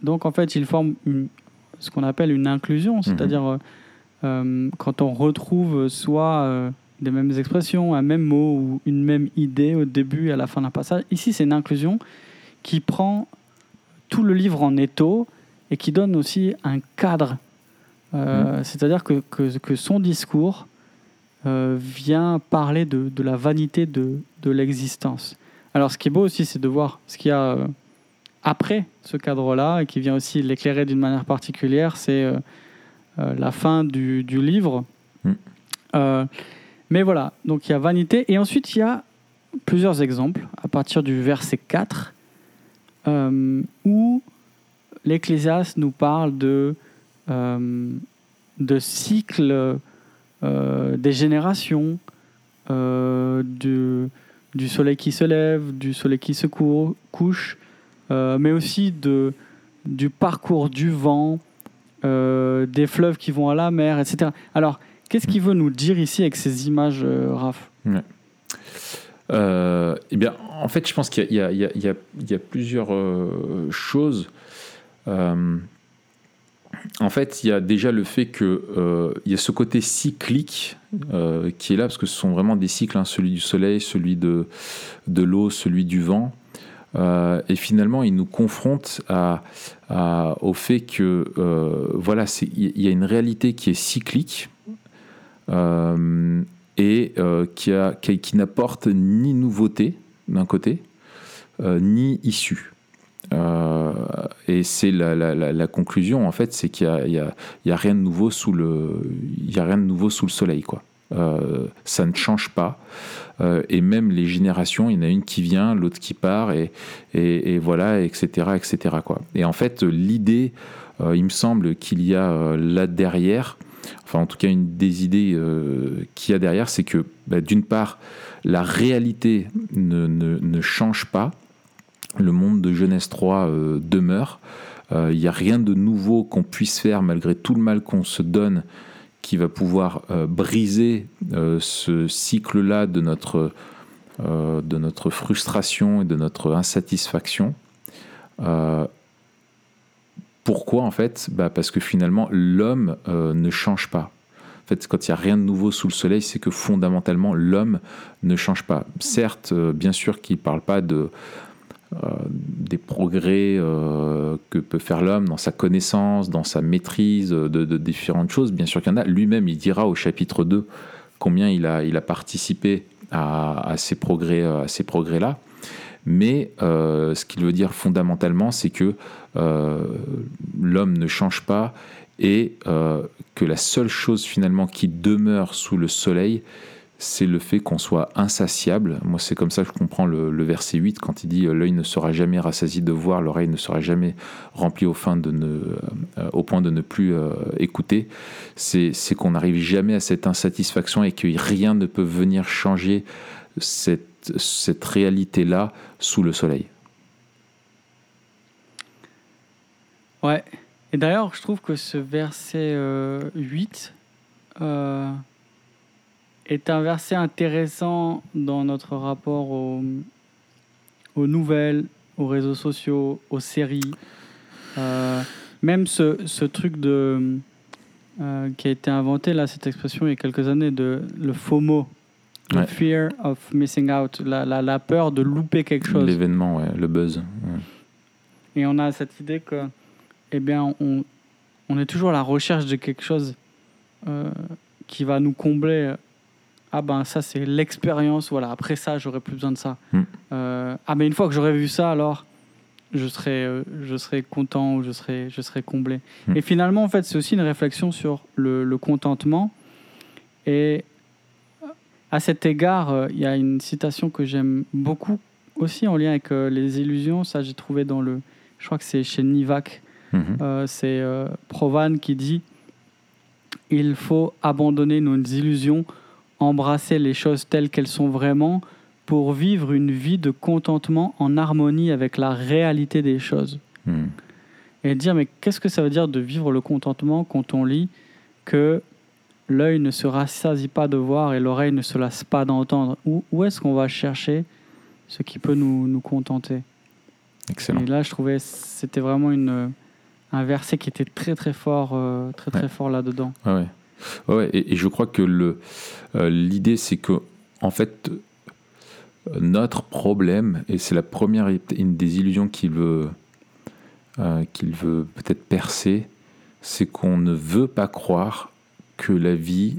Donc en fait, il forme une- ce qu'on appelle une inclusion, c'est-à-dire euh, euh, quand on retrouve soit des mêmes expressions, un même mot ou une même idée au début et à la fin d'un passage. Ici, c'est une inclusion qui prend tout le livre en étau et qui donne aussi un cadre. Euh, C'est-à-dire que, que, que son discours euh, vient parler de, de la vanité de, de l'existence. Alors, ce qui est beau aussi, c'est de voir ce qu'il y a euh, après ce cadre-là et qui vient aussi l'éclairer d'une manière particulière. C'est la fin du, du livre. Mm. Mais voilà, donc il y a vanité. Et ensuite, il y a plusieurs exemples à partir du verset 4 euh, où l'Ecclésiaste nous parle de, euh, de cycles euh, des générations, euh, du, soleil qui se lève, du soleil qui se cou- couche, mais aussi de, du parcours du vent, des fleuves qui vont à la mer, etc. Alors, qu'est-ce qu'il veut nous dire ici avec ces images, euh, Raph Euh, eh bien, en fait, je pense qu'il y, a- plusieurs choses. En fait, il y a déjà le fait que euh, il y a ce côté cyclique qui est là, parce que ce sont vraiment des cycles, hein, celui du soleil, celui de, de l'eau, celui du vent. Et finalement, il nous confronte au fait que voilà, il y a une réalité qui est cyclique. Euh, et euh, qui, n'apporte ni nouveauté d'un côté, euh, ni issue. Et c'est la, conclusion en fait, c'est qu'il n'y a, rien de nouveau sous le, il y a rien de nouveau sous le soleil quoi. Ça ne change pas. Et même les générations, il y en a une qui vient, l'autre qui part, et, et, voilà, etc., etc. Quoi. Et en fait, l'idée, il me semble qu'il y a là derrière, enfin en tout cas une des idées euh, qu'il y a derrière, c'est que bah, d'une part, la réalité ne, change pas, le monde de Genèse 3 euh, demeure, Euh, il n'y a rien de nouveau qu'on puisse faire malgré tout le mal qu'on se donne qui va pouvoir euh, briser euh, ce cycle-là euh, de notre frustration et de notre insatisfaction. Pourquoi en fait? Bah Parce que finalement, l'homme euh, ne change pas. En fait, quand il n'y a rien de nouveau sous le soleil, c'est que fondamentalement, l'homme ne change pas. Certes, euh, bien sûr qu'il ne parle pas de, euh, des progrès que peut faire l'homme dans sa connaissance, dans sa maîtrise de, différentes choses. Bien sûr qu'il y en a. Lui-même, il dira au chapitre 2 combien il a, il a participé à, à ces progrès, à ces progrès-là. Mais euh, ce qu'il veut dire fondamentalement, c'est que euh, l'homme ne change pas et euh, que la seule chose finalement qui demeure sous le soleil, c'est le fait qu'on soit insatiable. Moi, c'est comme ça que je comprends le, verset 8 quand il dit l'œil ne sera jamais rassasié de voir, l'oreille ne sera jamais remplie au, point de ne plus écouter. C'est qu'on n'arrive jamais à cette insatisfaction et que rien ne peut venir changer cette, cette réalité-là sous le soleil. Ouais. Et d'ailleurs, je trouve que ce verset euh, 8 euh, est un verset intéressant dans notre rapport aux, nouvelles, aux réseaux sociaux, aux séries. Euh, même ce, ce truc de, euh, qui a été inventé, là, cette expression il y a quelques années, de le FOMO, Ouais. fear of missing out, la, la, la peur de louper quelque chose. L'événement, ouais, le buzz. ouais. Et on a cette idée que, eh bien, on, on est toujours à la recherche de quelque chose euh, qui va nous combler. Ah ben ça c'est l'expérience. Voilà. Après ça, j'aurais plus besoin de ça. Mm. Euh, ah mais une fois que j'aurais vu ça, alors je serai, euh, je serai content ou je serai, je serai comblé. Hmm. Et finalement, en fait, c'est aussi une réflexion sur le, le contentement. Et à cet égard, euh, il y a une citation que j'aime beaucoup aussi en lien avec euh, les illusions. Ça, j'ai trouvé dans le. Je crois que c'est chez Nivak. Mhm. Euh, c'est Provan qui dit Il faut abandonner nos illusions, embrasser les choses telles qu'elles sont vraiment pour vivre une vie de contentement en harmonie avec la réalité des choses. Mhm. Et dire Mais qu'est-ce que ça veut dire de vivre le contentement quand on lit que l'œil ne se rassasie pas de voir et l'oreille ne se lasse pas d'entendre Où, où est-ce qu'on va chercher ce qui peut nous, nous contenter? Excellent. et là, je trouvais c'était vraiment une, un verset qui était très très fort, euh, très très Ouais. fort là-dedans. Ouais, ouais. Et, et je crois que le euh, l'idée c'est que en fait notre problème et c'est la première une des illusions qu'il veut euh, qu'il veut peut-être percer, c'est qu'on ne veut pas croire que la vie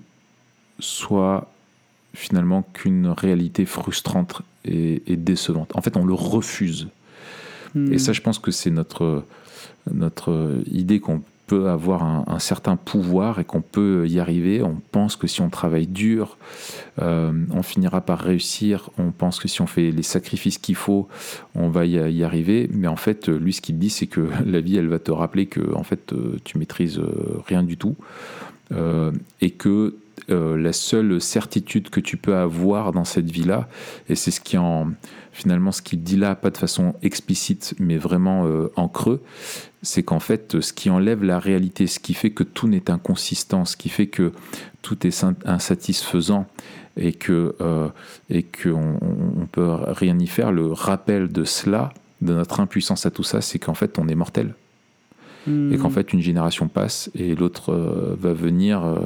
soit finalement qu'une réalité frustrante et, et décevante. En fait, on le refuse. Hmm. Et ça, je pense que c'est notre, notre idée qu'on peut avoir un, un certain pouvoir et qu'on peut y arriver. On pense que si on travaille dur, euh, on finira par réussir. On pense que si on fait les sacrifices qu'il faut, on va y, y arriver. Mais en fait, lui, ce qu'il dit, c'est que la vie, elle va te rappeler que en fait, euh, tu maîtrises euh, rien du tout euh, et que euh, la seule certitude que tu peux avoir dans cette vie-là, et c'est ce qui en finalement ce qu'il dit là, pas de façon explicite, mais vraiment euh, en creux, c'est qu'en fait, ce qui enlève la réalité, ce qui fait que tout n'est inconsistant, ce qui fait que tout est insatisfaisant et que euh, et qu'on on peut rien y faire, le rappel de cela, de notre impuissance à tout ça, c'est qu'en fait, on est mortel Hmm. et qu'en fait une génération passe et l'autre euh, va venir euh,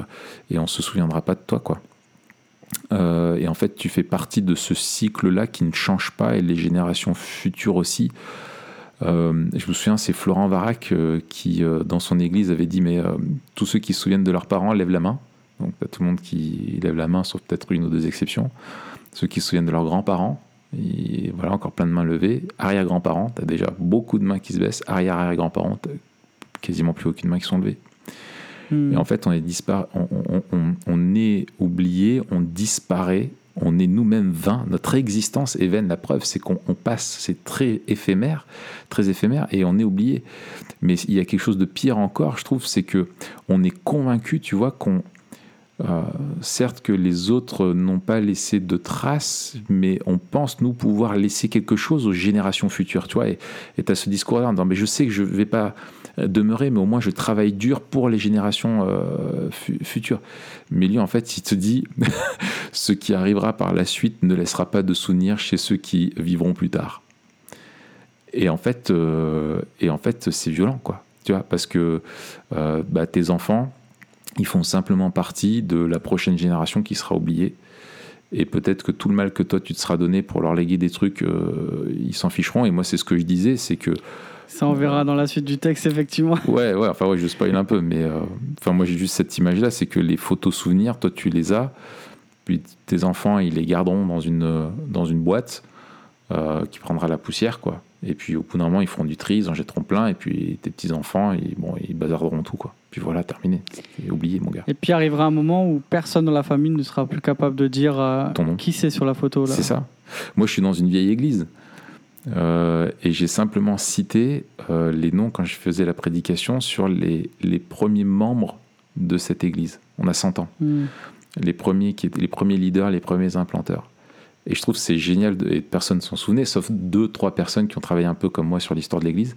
et on se souviendra pas de toi quoi. Euh, et en fait tu fais partie de ce cycle là qui ne change pas et les générations futures aussi. Je me souviens c'est Florent Varac qui dans son église avait dit mais tous ceux qui se souviennent de leurs parents lèvent la main. Donc t'as tout le monde qui lève la main sauf peut-être une ou deux exceptions. Ceux qui se souviennent de leurs grands-parents et voilà encore plein de mains levées. Arrière-grands-parents, t'as déjà beaucoup de mains qui se baissent. Arrière-arrière-grands-parents, quasiment plus aucune main qui sont levées. Hmm. Et en fait, on est, dispar- on, on- on- on est oublié, on disparaît, on est nous-mêmes vains. Notre existence est vaine. La preuve, c'est qu'on on passe, c'est très éphémère, très éphémère, et on est oublié. Mais il y a quelque chose de pire encore, je trouve, c'est que on est convaincu, tu vois, qu'on euh, certes que les autres n'ont pas laissé de traces, mais on pense nous pouvoir laisser quelque chose aux générations futures, tu vois. Et tu as ce discours-là en disant, mais je sais que je vais pas demeurer, mais au moins je travaille dur pour les générations euh, fu- futures. Mais lui, en fait, il te dit, ce qui arrivera par la suite ne laissera pas de souvenirs chez ceux qui vivront plus tard. Et en fait, euh, en fait, c'est violent, quoi. Tu vois, parce que euh, bah, tes enfants, ils font simplement partie de la prochaine génération qui sera oubliée. Et peut-être que tout le mal que toi tu te seras donné pour leur léguer des trucs, ils s'en ficheront. Et moi, c'est ce que je disais, c'est que Ça, on verra dans la suite du texte, effectivement. Ouais, ouais, enfin, ouais, je spoil un peu, mais euh, enfin, moi, j'ai juste cette image-là, c'est que les photos souvenirs, toi, tu les as, puis tes enfants, ils les garderont dans une, euh, dans une boîte euh, qui prendra la poussière, quoi. Et puis, au bout d'un moment, ils feront du tri, ils en jetteront plein, et puis tes petits-enfants, ils, bon, ils bazarderont tout, quoi. Puis voilà, terminé. C'est oublié, mon gars. Et puis arrivera un moment où personne dans la famille ne sera plus capable de dire euh, Ton nom. qui c'est sur la photo. Là. C'est ça. Moi, je suis dans une vieille église. Euh, et j'ai simplement cité euh, les noms quand je faisais la prédication sur les, les premiers membres de cette église. On a 100 ans. Hmm. les premiers qui étaient les premiers leaders, les premiers implanteurs. Et je trouve que c'est génial, de, et personne s'en souvenait, sauf deux, trois personnes qui ont travaillé un peu comme moi sur l'histoire de l'Église.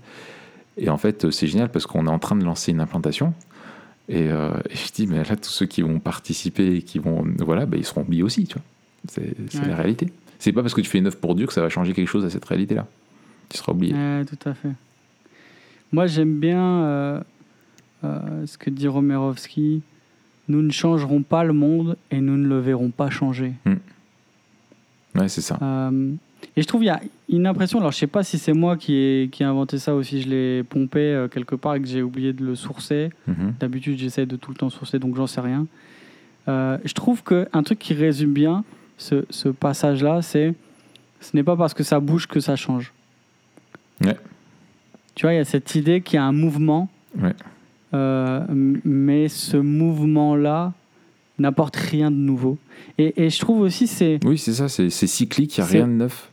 Et en fait, c'est génial parce qu'on est en train de lancer une implantation. Et, euh, et je dis, mais là, tous ceux qui vont participer et qui vont. Voilà, bah, ils seront oubliés aussi, tu vois. C'est c'est Ouais. la réalité. C'est pas parce que tu fais une œuvre pour Dieu que ça va changer quelque chose à cette réalité-là. Tu seras oublié. Ouais, tout à fait. Moi, j'aime bien euh, euh, ce que dit Romerovski. Nous ne changerons pas le monde et nous ne le verrons pas changer. Ouais, c'est ça. Euh, et je trouve qu'il y a une impression, alors je sais pas si c'est moi qui ai, qui ai inventé ça ou si je l'ai pompé euh, quelque part et que j'ai oublié de le sourcer. Mhm. D'habitude, j'essaie de tout le temps sourcer, donc j'en sais rien. Euh, je trouve qu'un truc qui résume bien ce, ce passage-là, c'est ce n'est pas parce que ça bouge que ça change. Ouais. tu vois, il y a cette idée qu'il y a un mouvement, Ouais. euh, mais ce mouvement-là n'apporte rien de nouveau. Et, et je trouve aussi c'est Oui, c'est ça, c'est c'est cyclique, il n'y a rien de neuf.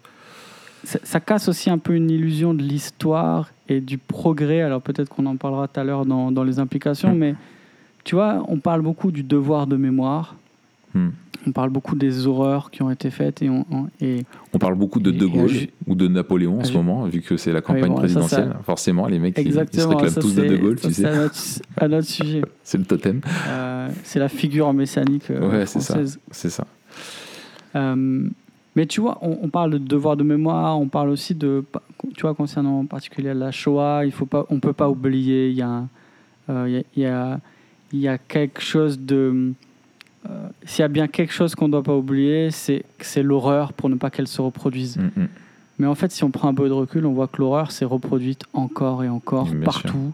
ça, ça casse aussi un peu une illusion de l'histoire et du progrès. Alors peut-être qu'on en parlera tout à l'heure dans, dans les implications, Mm. mais tu vois, on parle beaucoup du devoir de mémoire. Hmm. On parle beaucoup des horreurs qui ont été faites et, on, on- et On parle beaucoup de De à Gaulle ou de Napoléon en à ce moment, vu que c'est la campagne bon, ça, ça- présidentielle. Forcément, les mecs, ils- ils, se réclament ça, tous de De Gaulle, tu c'est sais. autre sujet. C'est le totem. Euh, c'est la figure messianique euh, Ouais, française. C'est ça. Euh, mais tu vois, on, on parle de devoir de mémoire, on parle aussi de, tu vois, concernant en particulier la Shoah, il faut pas, on peut pas oublier, il y a, il y a, y a, y a quelque chose de, s'il y a bien quelque chose qu'on doit pas oublier, c'est c'est l'horreur pour ne pas qu'elle se reproduise. Mm, mm. Mais en fait, si on prend un peu de recul, on voit que l'horreur s'est reproduite encore et encore Bien partout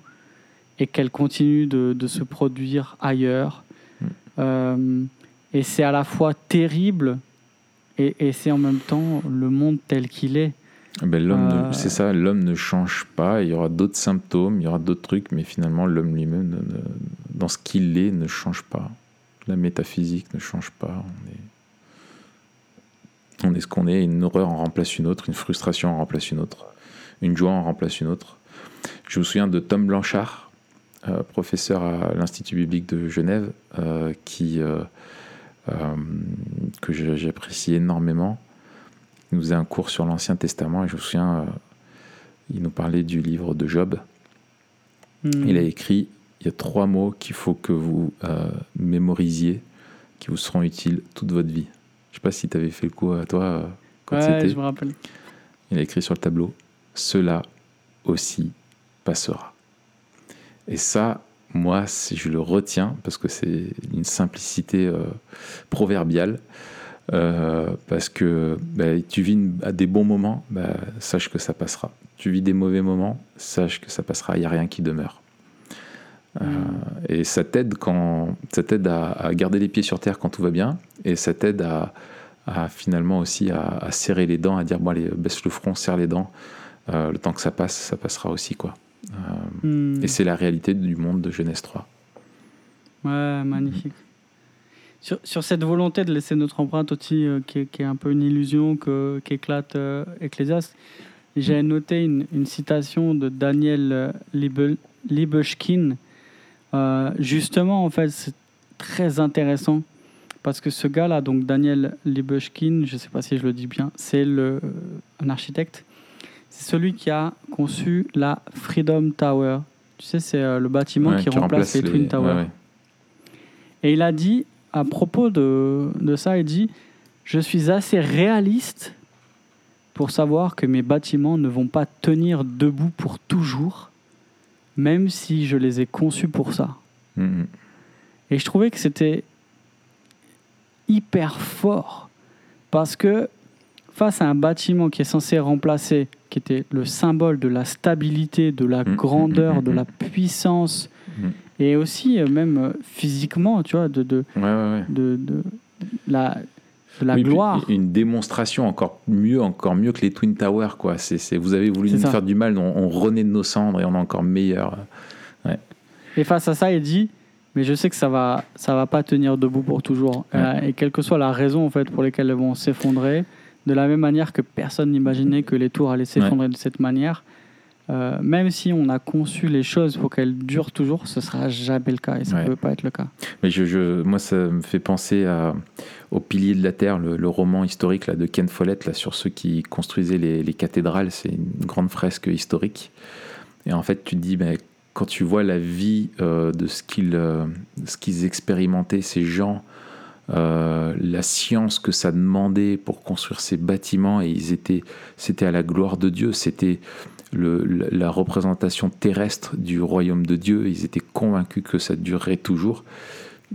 et qu'elle continue de, de se produire ailleurs. Mm. Euh, et c'est à la fois terrible et, et c'est en même temps le monde tel qu'il est. Ben, l'homme, ne- Euh, c'est ça, l'homme ne change pas. Il y aura d'autres symptômes, il y aura d'autres trucs, mais finalement, l'homme lui-même, ne- ne- dans ce qu'il est, ne change pas. La métaphysique ne change pas. On est, on est ce qu'on est. Une horreur en remplace une autre, une frustration en remplace une autre, une joie en remplace une autre. Je me souviens de Tom Blanchard, euh, professeur à l'Institut biblique de Genève, euh, qui, euh, que j'ai- j'apprécie énormément. Il nous faisait un cours sur l'Ancien Testament et je me souviens, il nous parlait du livre de Job. Hmm. Il a écrit il y a trois mots qu'il faut que vous euh, mémorisiez, qui vous seront utiles toute votre vie. Je sais pas si tu avais fait le coup à toi euh, quand Ouais, c'était. je me rappelle. Il a écrit sur le tableau Cela aussi passera. Et ça, moi, je le retiens parce que c'est une simplicité euh, proverbiale. euh, parce que bah, tu vis une- à des bons moments, bah, sache que ça passera. Tu vis des mauvais moments, sache que ça passera. Il n'y a rien qui demeure. Euh, et ça t'aide quand ça t'aide à, à garder les pieds sur terre quand tout va bien, et ça t'aide à, à finalement aussi à, à serrer les dents, à dire bon allez baisse le front, serre les dents. Euh, le temps que ça passe, ça passera aussi quoi. Euh, Hmm. Et c'est la réalité du monde de Genèse 3. Ouais, magnifique. Sur, sur cette volonté de laisser notre empreinte aussi, qui, est, qui est un peu une illusion qu'éclate Ecclésiaste, j'ai noté une, une citation de Daniel Liebe-. Euh, justement, en fait, c'est très intéressant parce que ce gars-là, donc Daniel Libeschkin, je ne sais pas si je le dis bien, c'est le, un architecte. C'est celui qui a conçu la Freedom Tower. Tu sais, c'est euh, le bâtiment Ouais, qui, remplace, les, Twin Towers. ouais, ouais. Et il a dit, à propos de, de ça, il dit Je suis assez réaliste pour savoir que mes bâtiments ne vont pas tenir debout pour toujours, même si je les ai conçus pour ça. Mhm. Et je trouvais que c'était hyper fort parce que face à un bâtiment qui est censé remplacer, qui était le symbole de la stabilité, de la Mm, grandeur, de la puissance, Mm. et aussi euh, même euh, physiquement, tu vois, de, de, Ouais, ouais, ouais. de, de la, de la Oui, gloire. Une démonstration encore mieux, encore mieux que les Twin Towers. Quoi. C'est, vous avez voulu nous ça. faire du mal, on, on renaît de nos cendres et on est encore meilleur. Et face à ça, il dit mais je sais que ça va ça va pas tenir debout pour toujours Ouais. Euh, et quelle que soit la raison en fait pour laquelle elles vont s'effondrer de la même manière que personne n'imaginait que les tours allaient s'effondrer de cette manière euh, même si on a conçu les choses pour qu'elles durent toujours ce sera jamais le cas et ça Ouais. peut pas être le cas Mais je, je- moi, ça me fait penser à, au Pilier de la Terre, le, le roman historique là, de Ken Follett là, sur ceux qui construisaient les, les cathédrales. C'est une grande fresque historique. Et en fait, tu te dis, ben, quand tu vois la vie euh, de ce qu'ils, euh, ce qu'ils expérimentaient, ces gens, euh, la science que ça demandait pour construire ces bâtiments, et ils étaient, c'était à la gloire de Dieu, c'était la, représentation terrestre du royaume de Dieu. Ils étaient convaincus que ça durerait toujours.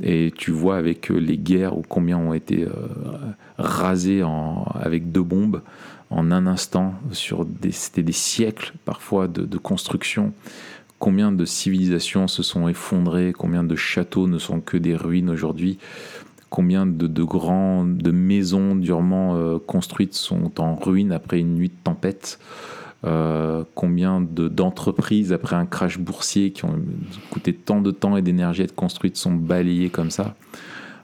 Et tu vois avec euh, les guerres ou combien ont été euh, rasés avec deux bombes en un instant sur des, c'était des siècles parfois de, construction. Combien de civilisations se sont effondrées, combien de châteaux ne sont que des ruines aujourd'hui, combien de, de grandes de maisons durement euh, construites sont en ruine après une nuit de tempête. Euh, combien de- d'entreprises, après un crash boursier qui ont coûté tant de temps et d'énergie à être construites, sont balayées comme ça.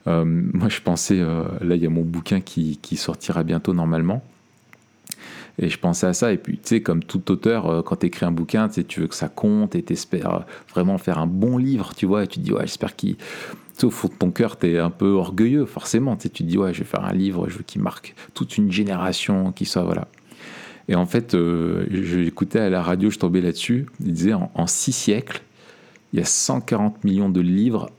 Euh, moi, je pensais, euh, là, il y a mon bouquin qui, sortira bientôt normalement. Et je pensais à ça. Et puis, tu sais, comme tout auteur, quand tu écris un bouquin, tu veux que ça compte et tu espères vraiment faire un bon livre, tu vois. Et tu te dis, ouais, j'espère qu'il. Tu au fond de ton cœur, tu es un peu orgueilleux, forcément. Tu te dis, ouais, je vais faire un livre, je veux qu'il marque toute une génération, qui soit. Voilà. Et en fait, euh, j'écoutais à la radio, je tombais là-dessus. Il disait, en, en six siècles, il y a 140 millions de livres.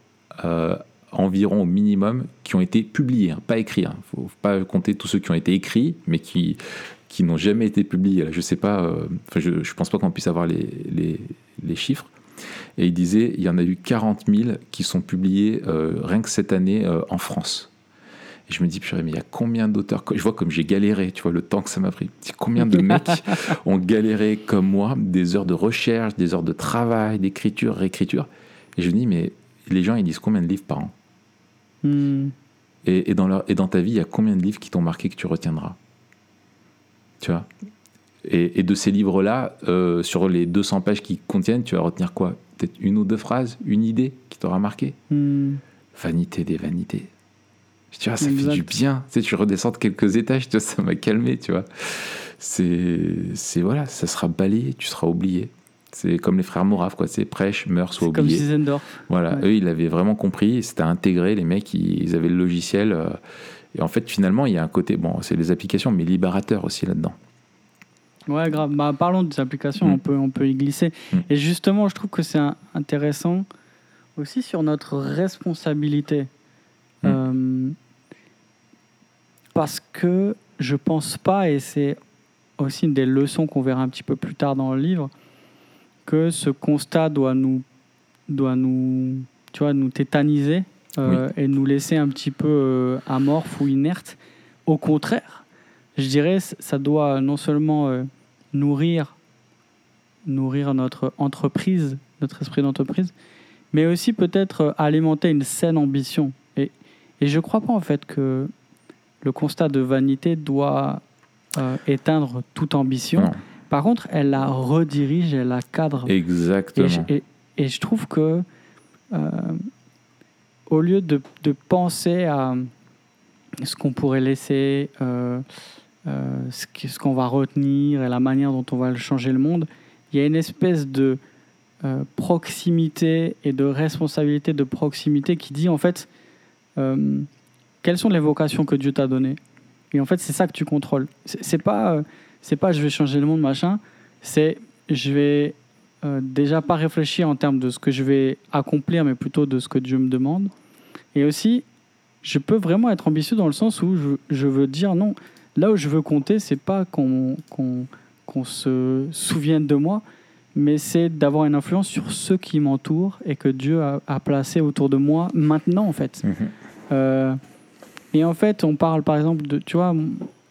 euh, environ au minimum qui ont été publiés, hein, pas écrits. Il ne faut pas compter tous ceux qui ont été écrits, mais qui, qui n'ont jamais été publiés. Je sais pas, euh, je ne pense pas qu'on puisse avoir les, les, chiffres. Et il disait, il y en a eu 40 000 qui sont publiés rien que cette année en France. Et je me dis, purée, mais il y a combien d'auteurs Je vois comme j'ai galéré, tu vois, le temps que ça m'a pris. Combien de mecs ont galéré comme moi, des heures de recherche, des heures de travail, d'écriture, réécriture. Et je me dis, mais les gens, ils disent combien de livres par an? Hmm. et, et dans leur, et dans ta vie, il y a combien de livres qui t'ont marqué que tu retiendras? Tu vois? Et, et de ces livres-là, euh, sur les 200 pages qui contiennent, tu vas retenir quoi? Peut-être une ou deux phrases, une idée qui t'aura marqué? Hmm. Vanité des vanités. Tu vois, ça Exact. fait du bien. Tu sais, tu redescends de quelques étages, tu vois, ça m'a calmé, tu vois. C'est, c'est voilà, ça sera balayé, tu seras oublié. C'est comme les frères Morav, quoi. C'est prêche, meurt, soit comme oublié. Zizendorf. Voilà, Ouais. eux, ils l'avaient vraiment compris, c'était intégré, les mecs, ils, avaient le logiciel. euh, et en fait, finalement, il y a un côté, bon, c'est les applications, mais libérateur aussi là-dedans. Ouais, grave. Bah, parlons des applications, Mm. on, peut, on peut y glisser. Mm. Et justement, je trouve que c'est intéressant aussi sur notre responsabilité. Mm. Euh, parce que je pense pas, et c'est aussi une des leçons qu'on verra un petit peu plus tard dans le livre, que ce constat doit nous, doit nous, tu vois, nous tétaniser euh, et nous laisser un petit peu euh, amorphes ou inertes. Au contraire, je dirais, ça doit non seulement euh, nourrir, nourrir notre entreprise, notre esprit d'entreprise, mais aussi peut-être euh, alimenter une saine ambition. Et, et je ne crois pas en fait que le constat de vanité doit euh, éteindre toute ambition. Non. Par contre, elle la redirige, elle la cadre. Et Exactement. je, et- et je trouve que, euh, au lieu de, de penser à ce qu'on pourrait laisser, euh, ce qu'on va retenir et la manière dont on va changer le monde, il y a une espèce de proximité et de responsabilité de proximité qui dit en fait quelles sont les vocations que Dieu t'a données? Et en fait, c'est ça que tu contrôles. C'est pas, euh, c'est pas je vais changer le monde machin. C'est je vais euh, déjà pas réfléchir en termes de ce que je vais accomplir, mais plutôt de ce que Dieu me demande. Et aussi, je peux vraiment être ambitieux dans le sens où je, je veux dire non. Là où je veux compter, c'est pas qu'on qu'on qu'on se souvienne de moi, mais c'est d'avoir une influence sur ceux qui m'entourent et que Dieu a, a placé autour de moi maintenant, en fait. Mhm. Euh, et en fait, on parle par exemple de, tu vois,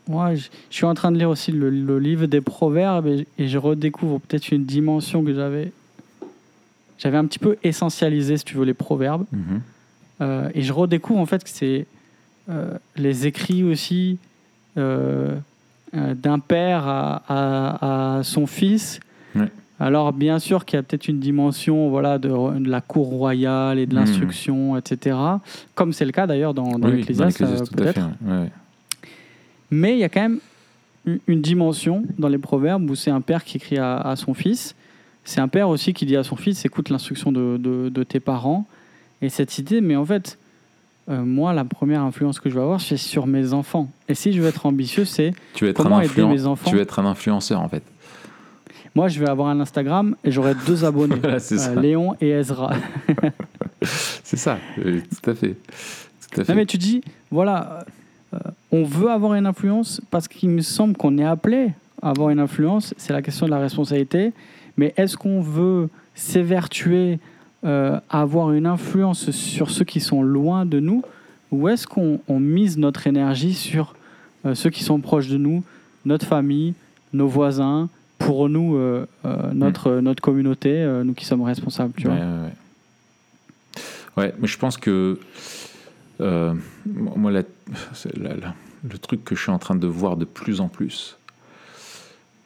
moi, je, je suis en train de lire aussi le, le livre des proverbes et, et je redécouvre peut-être une dimension que j'avais, j'avais un petit peu essentialisé, si tu veux, les proverbes. Mhm. Euh, et je redécouvre en fait que c'est euh, les écrits aussi euh, euh, d'un père à, à- à son fils. Ouais. Alors bien sûr qu'il y a peut-être une dimension voilà, de, de la cour royale et de Mhm. l'instruction, etc. Comme c'est le cas d'ailleurs dans, dans Oui, l'Ecclésiaste, euh, peut-être. ouais. Mais il y a quand même une- dimension dans les proverbes où c'est un père qui écrit à, à son fils. C'est un père aussi qui dit à son fils écoute l'instruction de, de- de tes parents. Et cette idée, mais en fait, euh, moi, la première influence que je vais avoir, c'est sur mes enfants. Et si je veux être ambitieux, c'est Comment aider mes enfants Tu veux être un influenceur en fait. Moi, je vais avoir un Instagram et j'aurai deux abonnés Voilà, euh. Léon et Ezra. C'est ça. euh, Tout à fait. Tout à fait. Non, mais tu dis, voilà, euh, on veut avoir une influence parce qu'il me semble qu'on est appelé à avoir une influence. C'est la question de la responsabilité. Mais est-ce qu'on veut s'évertuer euh, à avoir une influence sur ceux qui sont loin de nous? Ou est-ce qu'on on mise notre énergie sur euh, ceux qui sont proches de nous, notre famille, nos voisins, pour nous, euh, euh, notre, notre communauté, euh, nous qui sommes responsables tu Ouais, vois ouais, mais je pense que euh, moi, la- c'est la- la- le truc que je suis en train de voir de plus en plus,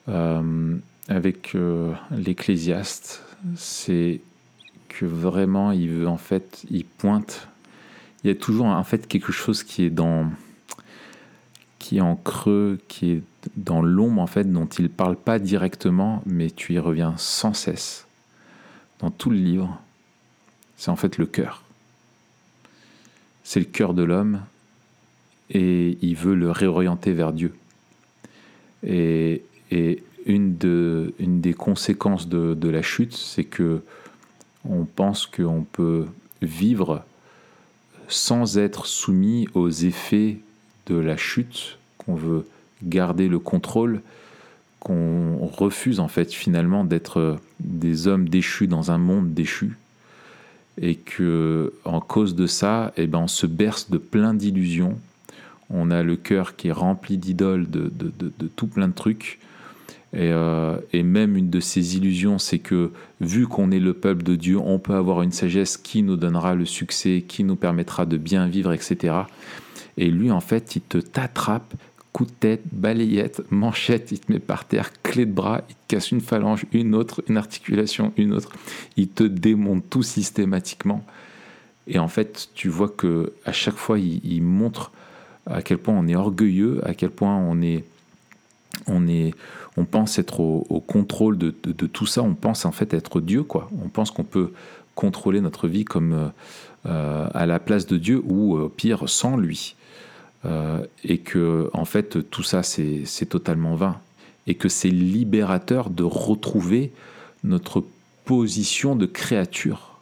euh, avec l'Ecclésiaste, c'est que vraiment il veut en fait, il pointe. Il y a toujours en fait quelque chose qui est dans, qui est en creux, qui est dans l'ombre en fait, dont il parle pas directement, mais tu y reviens sans cesse dans tout le livre. C'est en fait le cœur. C'est le cœur de l'homme et il veut le réorienter vers Dieu. Et, une des conséquences de, de la chute, c'est que on pense qu'on peut vivre sans être soumis aux effets de la chute, qu'on veut garder le contrôle, qu'on refuse en fait finalement d'être des hommes déchus dans un monde déchu, et que en cause de ça, eh ben, on se berce de plein d'illusions. On a le cœur qui est rempli d'idoles, de, de, tout plein de trucs, et, euh, et, même une de ces illusions, c'est que vu qu'on est le peuple de Dieu, on peut avoir une sagesse qui nous donnera le succès, qui nous permettra de bien vivre, etc. Et lui, en fait, il te t'attrape, coup de tête, balayette, manchette, il te met par terre, clé de bras, il te casse une phalange, une autre, une articulation, une autre. Il te démonte tout systématiquement. Et en fait, tu vois que à chaque fois, il, montre à quel point on est orgueilleux, à quel point on est, on est, on pense être au, contrôle de, tout ça, on pense en fait être Dieu, quoi. On pense qu'on peut contrôler notre vie comme euh, à la place de Dieu ou euh, pire sans lui. Euh, et que en fait tout ça c'est totalement vain et que c'est libérateur de retrouver notre position de créature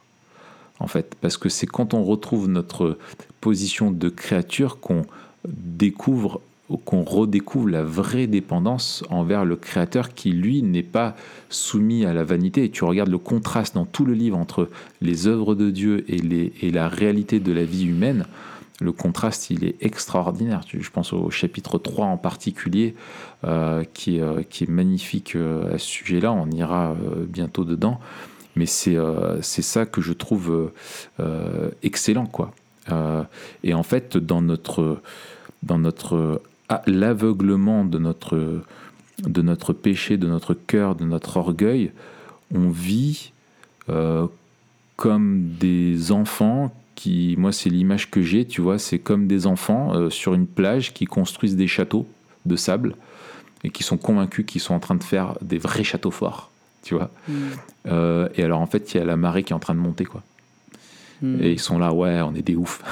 en fait parce que c'est quand on retrouve notre position de créature qu'on découvre qu'on redécouvre la vraie dépendance envers le Créateur qui, lui, n'est pas soumis à la vanité. Et tu regardes le contraste dans tout le livre entre les œuvres de Dieu et, les, et la réalité de la vie humaine. Le contraste, il est extraordinaire. Je pense au chapitre 3 en particulier, euh, qui, euh, qui, est magnifique euh, à ce sujet-là. On ira bientôt dedans. Mais c'est ça que je trouve excellent. quoi. et en fait, dans notre, dans notre l'aveuglement de notre, de notre péché, de notre cœur, de notre orgueil, on vit comme des enfants qui, moi c'est l'image que j'ai, tu vois, c'est comme des enfants euh, sur une plage qui construisent des châteaux de sable et qui sont convaincus qu'ils sont en train de faire des vrais châteaux forts, tu vois. Mm. Euh, et alors en fait, il y a la marée qui est en train de monter, quoi. Mm. Et ils sont là, ouais, on est des oufs.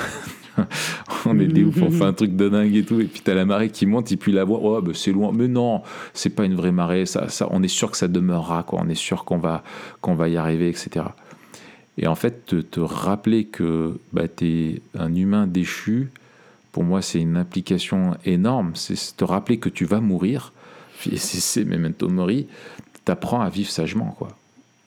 on est des ouf, on fait un truc de dingue et tout. Et puis t'as la marée qui monte, et puis la voix, oh, bah, c'est loin. Mais non, c'est pas une vraie marée. Ça, ça, on est sûr que ça demeurera, quoi. On est sûr qu'on va, qu'on va y arriver, etc. Et en fait, te, te rappeler que bah, t'es un humain déchu, pour moi, c'est une implication énorme. C'est te rappeler que tu vas mourir. Et c'est memento mori. T'apprends à vivre sagement, quoi.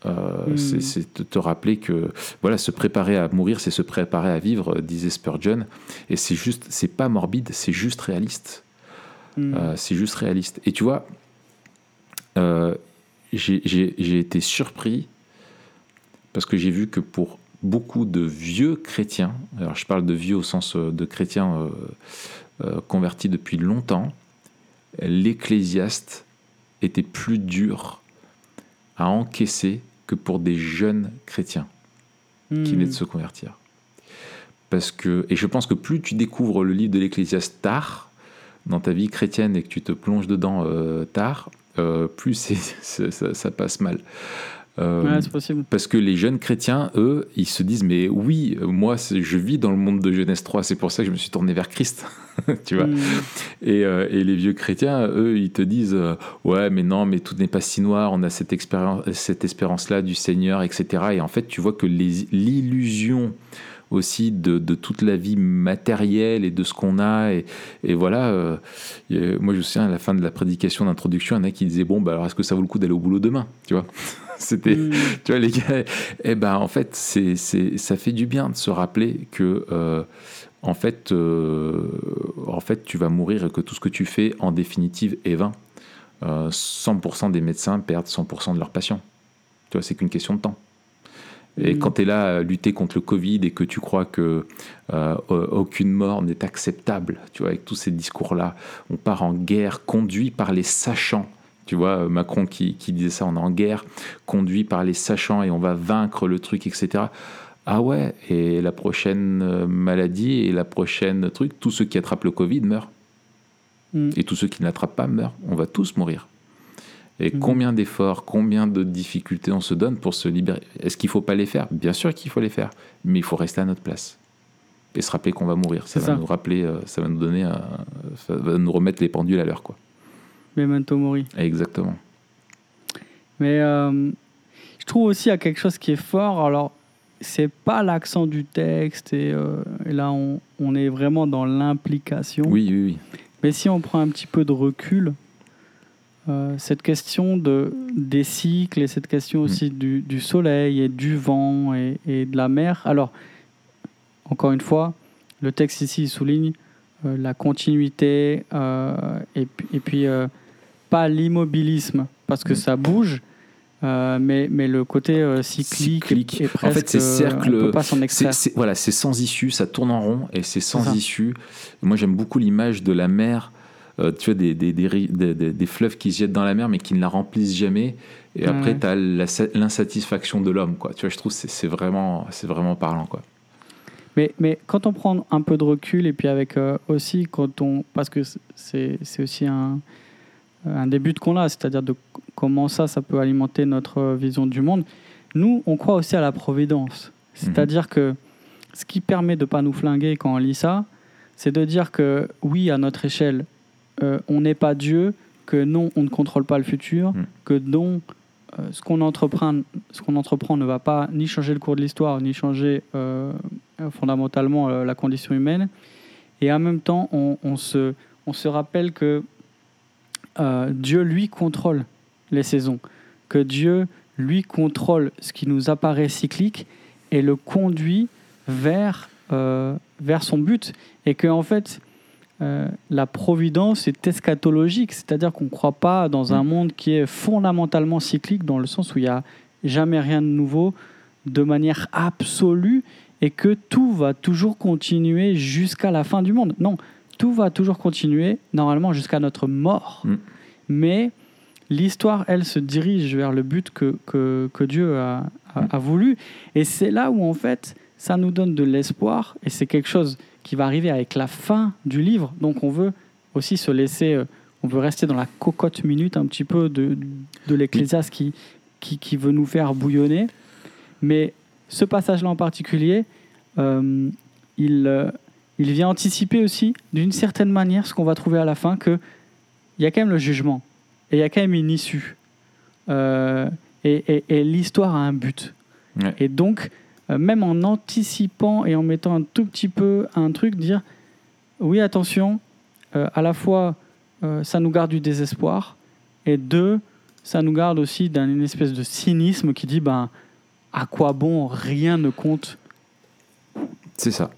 Euh, mm. C'est te, te, rappeler que voilà, se préparer à mourir, c'est se préparer à vivre, disait Spurgeon. Et c'est juste, c'est pas morbide, c'est juste réaliste. Mm. Euh, c'est juste réaliste. Et tu vois, euh, j'ai été surpris parce que j'ai vu que pour beaucoup de vieux chrétiens, alors je parle de vieux au sens de chrétiens convertis depuis longtemps, l'ecclésiaste était plus dur à encaisser que pour des jeunes chrétiens mmh. qui venaient de se convertir. Parce que, et je pense que plus tu découvres le livre de l'Ecclésiaste tard, dans ta vie chrétienne, et que tu te plonges dedans euh, tard, euh, plus ça, ça, passe mal. Euh, ouais, c'est possible. Parce que les jeunes chrétiens, eux, ils se disent Mais oui, moi, je vis dans le monde de Genèse 3, c'est pour ça que je me suis tourné vers Christ. tu vois et, euh, et, les vieux chrétiens, eux, ils te disent euh, Ouais, mais non, mais tout n'est pas si noir, on a cette, expérience, cette espérance-là du Seigneur, etc. Et en fait, tu vois que l'illusion aussi de, de, toute la vie matérielle et de ce qu'on a. Et, et voilà, euh, moi je me souviens à la fin de la prédication d'introduction, il y en a qui disaient Bon, bah alors est-ce que ça vaut le coup d'aller au boulot demain Tu vois? C'était, mmh. tu vois, les gars, eh ben en fait, c'est, c'est, ça fait du bien de se rappeler que, euh, en fait, euh, en fait, tu vas mourir et que tout ce que tu fais, en définitive, est vain. Euh, 100% des médecins perdent 100% de leurs patients. Tu vois, c'est qu'une question de temps. Et mmh. quand tu es là à lutter contre le Covid et que tu crois que euh, aucune mort n'est acceptable, tu vois, avec tous ces discours-là, on part en guerre conduit par les sachants Tu vois, Macron qui, qui disait ça, on est en guerre, conduit par les sachants et on va vaincre le truc, etc. Ah ouais, et la prochaine euh, maladie et la prochaine truc, tous ceux qui attrapent le Covid meurent. Mm. Et tous ceux qui ne l'attrapent pas meurent. On va tous mourir. Et Mhm. combien d'efforts, combien de difficultés on se donne pour se libérer? Est-ce qu'il ne faut pas les faire? Bien sûr qu'il faut les faire, mais il faut rester à notre place. Et se rappeler qu'on va mourir. Ça va ça. nous rappeler, euh, ça va nous donner, un- ça va nous remettre les pendules à l'heure, quoi. Memento Mori. Exactement. Mais euh, je trouve aussi qu'il y a quelque chose qui est fort. Alors, c'est pas l'accent du texte, et, euh, et là, on, on est vraiment dans l'implication. Oui, oui, oui. Mais si on prend un petit peu de recul, euh, cette question de, des cycles et cette question aussi du, du soleil et du vent et, et de la mer. Alors, encore une fois, le texte ici il souligne la continuité et, puis- et puis pas l'immobilisme parce que Mm. ça bouge. euh, mais, mais le côté euh, cyclique, Cyclique. est En presque, fait, c'est euh, cercle- pas C'est, c'est- voilà, c'est sans issue, ça tourne en rond et c'est sans C'est issue. Moi, j'aime beaucoup l'image de la mer, euh, tu vois, des, des, des, des- des- fleuves qui se jettent dans la mer mais qui ne la remplissent jamais. Et Ouais, après, tu as l'insatisfaction de l'homme, quoi. Tu vois, je trouve que c'est, c'est vraiment, c'est vraiment parlant, quoi. Mais, mais quand on prend un peu de recul et puis avec euh, aussi quand on parce que c'est c'est aussi un, un des buts qu'on a, c'est-à-dire de comment ça ça peut alimenter notre vision du monde. Nous, on croit aussi à la providence, c'est-à-dire que ce qui permet de pas nous flinguer quand on lit ça, c'est de dire que oui, à notre échelle, euh, on n'est pas Dieu, que non, on ne contrôle pas le futur, Mm. que non, euh, ce qu'on entreprend, ce qu'on entreprend ne va pas ni changer le cours de l'histoire, ni changer euh, fondamentalement la condition humaine. Et en même temps, on, on se, on se rappelle que euh, Dieu, lui, contrôle les saisons, que Dieu, lui, contrôle ce qui nous apparaît cyclique et le conduit vers, euh, vers son but. Et que, en fait, euh, la providence est eschatologique, c'est-à-dire qu'on ne croit pas dans un Mm. monde qui est fondamentalement cyclique, dans le sens où il n'y a jamais rien de nouveau de manière absolue et que tout va toujours continuer jusqu'à la fin du monde. Non, tout va toujours continuer, normalement jusqu'à notre mort. Mm. Mais l'histoire, elle, se dirige vers le but que, que, que Dieu a, a- Mm. a voulu. Et c'est là où, en fait, ça nous donne de l'espoir. Et c'est quelque chose qui va arriver avec la fin du livre. Donc, on veut aussi se laisser... euh, on veut rester dans la cocotte minute un petit peu de, de l'Ecclésiaste qui, qui, qui veut nous faire bouillonner. Mais ce passage-là en particulier, euh, il, euh, il vient anticiper aussi, d'une certaine manière, ce qu'on va trouver à la fin, qu'il y a quand même le jugement, et il y a quand même une issue. Euh, et et- et l'histoire a un but. Ouais. Et donc, euh, même en anticipant et en mettant un tout petit peu un truc, dire, oui, attention, euh, à la fois, ça nous garde du désespoir, et deux, ça nous garde aussi d'une espèce de cynisme qui dit, ben, à quoi bon, rien ne compte. C'est ça.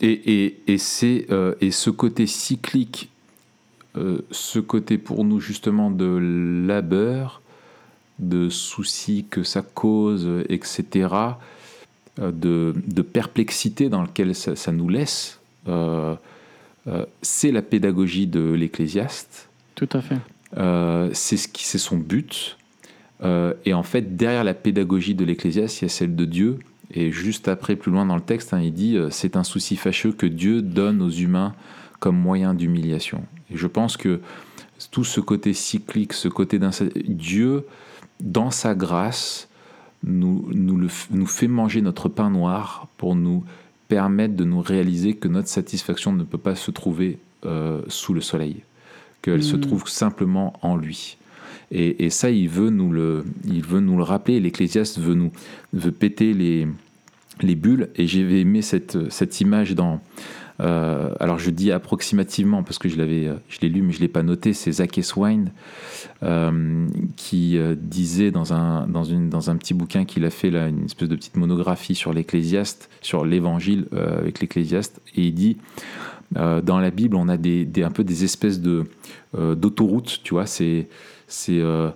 Et, et, et, c'est, euh, et ce côté cyclique, euh, ce côté pour nous justement de labeur, de soucis que ça cause, etc., euh, de, de perplexité dans lequel ça, ça nous laisse, euh, c'est la pédagogie de l'Ecclésiaste. Tout à fait. C'est ce qui c'est son but. Et en fait, derrière la pédagogie de l'Ecclésiaste, il y a celle de Dieu. Et juste après, plus loin dans le texte, hein, il dit euh, c'est un souci fâcheux que Dieu donne aux humains comme moyen d'humiliation. Et je pense que tout ce côté cyclique, ce côté d'un Dieu, dans sa grâce, nous, nous, le, nous fait manger notre pain noir pour nous permettre de nous réaliser que notre satisfaction ne peut pas se trouver euh, sous le soleil, qu'elle Mm. se trouve simplement en lui. Et, et, ça, il veut nous le, il veut nous le rappeler. L'Ecclésiaste veut nous veut péter les, les bulles. Et j'ai aimé cette, image dans. Euh, alors je dis approximativement parce que je l'avais, je l'ai lu mais je l'ai pas noté. C'est Zach Swine euh, qui euh, disait dans un petit bouquin qu'il a fait là une espèce de petite monographie sur l'Ecclésiaste, sur l'Évangile euh, avec l'Ecclésiaste, et il dit euh, dans la Bible on a des, un peu des espèces de euh, d'autoroutes, tu vois, c'est c'est euh,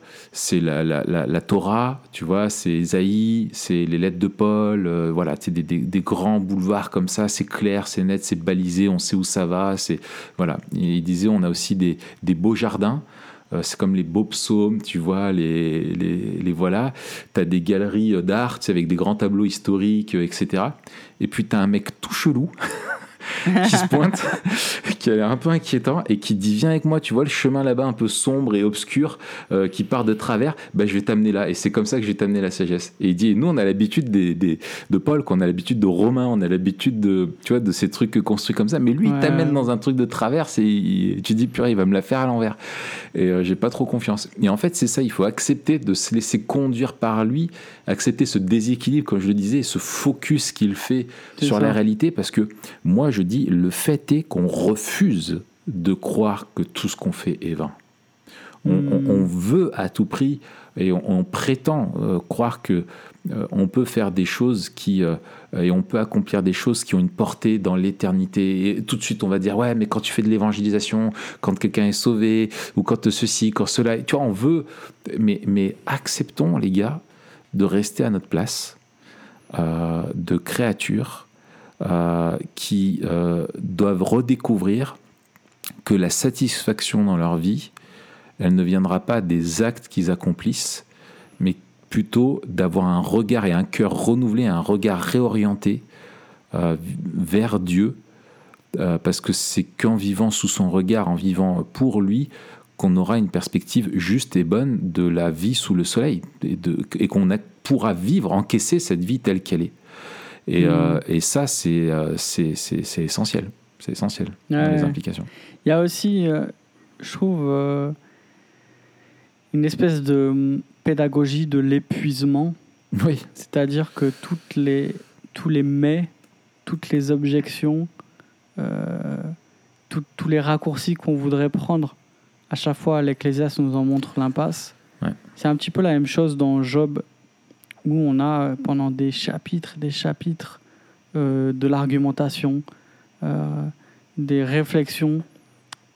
la, la, la, Torah, tu vois, c'est Isaïe, c'est les lettres de Paul, euh, voilà, c'est des, des, des, grands boulevards comme ça, c'est clair, c'est net, c'est balisé, on sait où ça va, c'est voilà. il disait on a aussi des, des beaux jardins euh, c'est comme les beaux psaumes, tu vois, les, les, les voilà. Tu as des galeries d'art avec des grands tableaux historiques, etc. Et puis tu as un mec tout chelou qui se pointe, qui a l'air un peu inquiétant et qui dit Viens avec moi, tu vois le chemin là-bas un peu sombre et obscur euh, qui part de travers, bah, je vais t'amener là. Et c'est comme ça que je vais t'amener la sagesse. Et il dit Nous, on a l'habitude des, des, de Paul, qu'on a l'habitude de Romain, on a l'habitude de, tu vois, de ces trucs construits comme ça. Mais lui, il t'amène dans un truc de travers et tu dis Purée, il va me la faire à l'envers. Et euh, j'ai pas trop confiance. Et en fait, c'est ça, il faut accepter de se laisser conduire par lui, accepter ce déséquilibre, comme je le disais, ce focus qu'il fait sur la réalité, parce que moi, je dis le fait est qu'on refuse de croire que tout ce qu'on fait est vain. On, hmm. veut à tout prix et on, prétend euh, croire que euh, on peut faire des choses qui euh, et on peut accomplir des choses qui ont une portée dans l'éternité. Et tout de suite, on va dire ouais, mais quand tu fais de l'évangélisation, quand quelqu'un est sauvé ou quand ceci, quand cela, tu vois, on veut. Mais mais acceptons les gars de rester à notre place de créature qui euh, doivent redécouvrir que la satisfaction dans leur vie, elle ne viendra pas des actes qu'ils accomplissent, mais plutôt d'avoir un regard et un cœur renouvelé, un regard réorienté euh, vers Dieu, parce que c'est qu'en vivant sous son regard, en vivant pour lui, qu'on aura une perspective juste et bonne de la vie sous le soleil, et qu'on pourra vivre, encaisser cette vie telle qu'elle est. Et, mm. euh, et ça, euh, c'est c'est essentiel. C'est essentiel, les implications. Il y a aussi, euh, je trouve, une espèce de pédagogie de l'épuisement. Oui. C'est-à-dire que toutes les, tous les mais, toutes les objections, tous les raccourcis qu'on voudrait prendre, à chaque fois, l'Ecclésiaste nous en montre l'impasse. C'est un petit peu la même chose dans Job où on a euh, pendant des chapitres, des chapitres euh, de l'argumentation, euh, des réflexions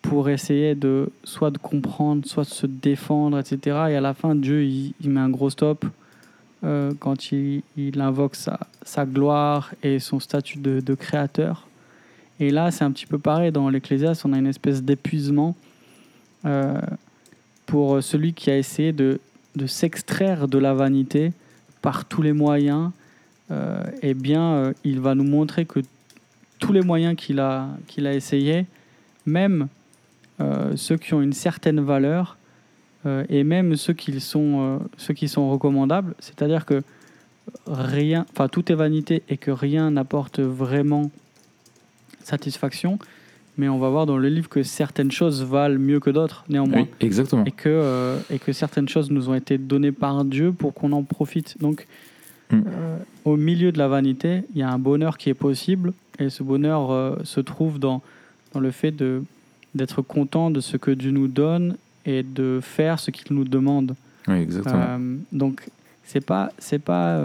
pour essayer de soit de comprendre, soit de se défendre, etc. Et à la fin, Dieu, il, met un gros stop quand il, invoque sa, gloire et son statut de, créateur. Et là, c'est un petit peu pareil. Dans l'Ecclésiaste, on a une espèce d'épuisement pour celui qui a essayé de s'extraire de la vanité par tous les moyens, euh, eh bien, euh, il va nous montrer que tous les moyens qu'il a, a essayé, même euh, ceux qui ont une certaine valeur, et même ceux qui sont, ceux qui sont recommandables, c'est-à-dire que rien, enfin tout est vanité et que rien n'apporte vraiment satisfaction, mais on va voir dans le livre que certaines choses valent mieux que d'autres, néanmoins. exactement. Et que, euh, et que certaines choses nous ont été données par Dieu pour qu'on en profite. Donc, mm. euh, au milieu de la vanité, il y a un bonheur qui est possible, et ce bonheur euh, se trouve dans, dans le fait de, d'être content de ce que Dieu nous donne et de faire ce qu'il nous demande. Oui, exactement. donc, c'est pas, c'est pas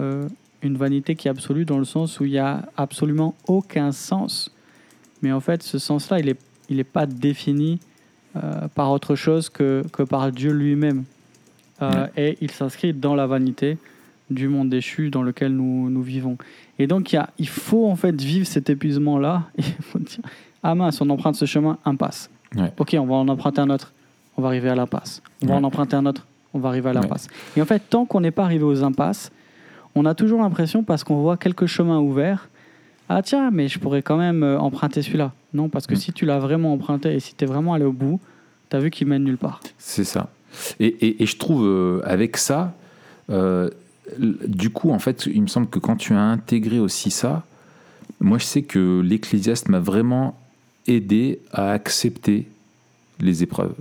une vanité qui est absolue dans le sens où il n'y a absolument aucun sens mais en fait, ce sens-là, il n'est il est pas défini euh, par autre chose que, que par Dieu lui-même. Euh, et il s'inscrit dans la vanité du monde déchu dans lequel nous, nous vivons. Et donc, il, y a, il faut en fait vivre cet épuisement-là. Il faut dire, ah mince, on emprunte ce chemin, impasse. Ok, on va en emprunter un autre, on va arriver à l'impasse. On va en emprunter un autre, on va arriver à l'impasse. Et en fait, tant qu'on n'est pas arrivé aux impasses, on a toujours l'impression, parce qu'on voit quelques chemins ouverts, ah tiens, mais je pourrais quand même euh, emprunter celui-là. Non, parce que mm. si tu l'as vraiment emprunté et si tu es vraiment allé au bout, tu as vu qu'il mène nulle part. C'est ça. Et, et, je trouve euh, avec ça, euh, du coup, en fait, il me semble que quand tu as intégré aussi ça, moi je sais que l'Ecclésiaste m'a vraiment aidé à accepter les épreuves.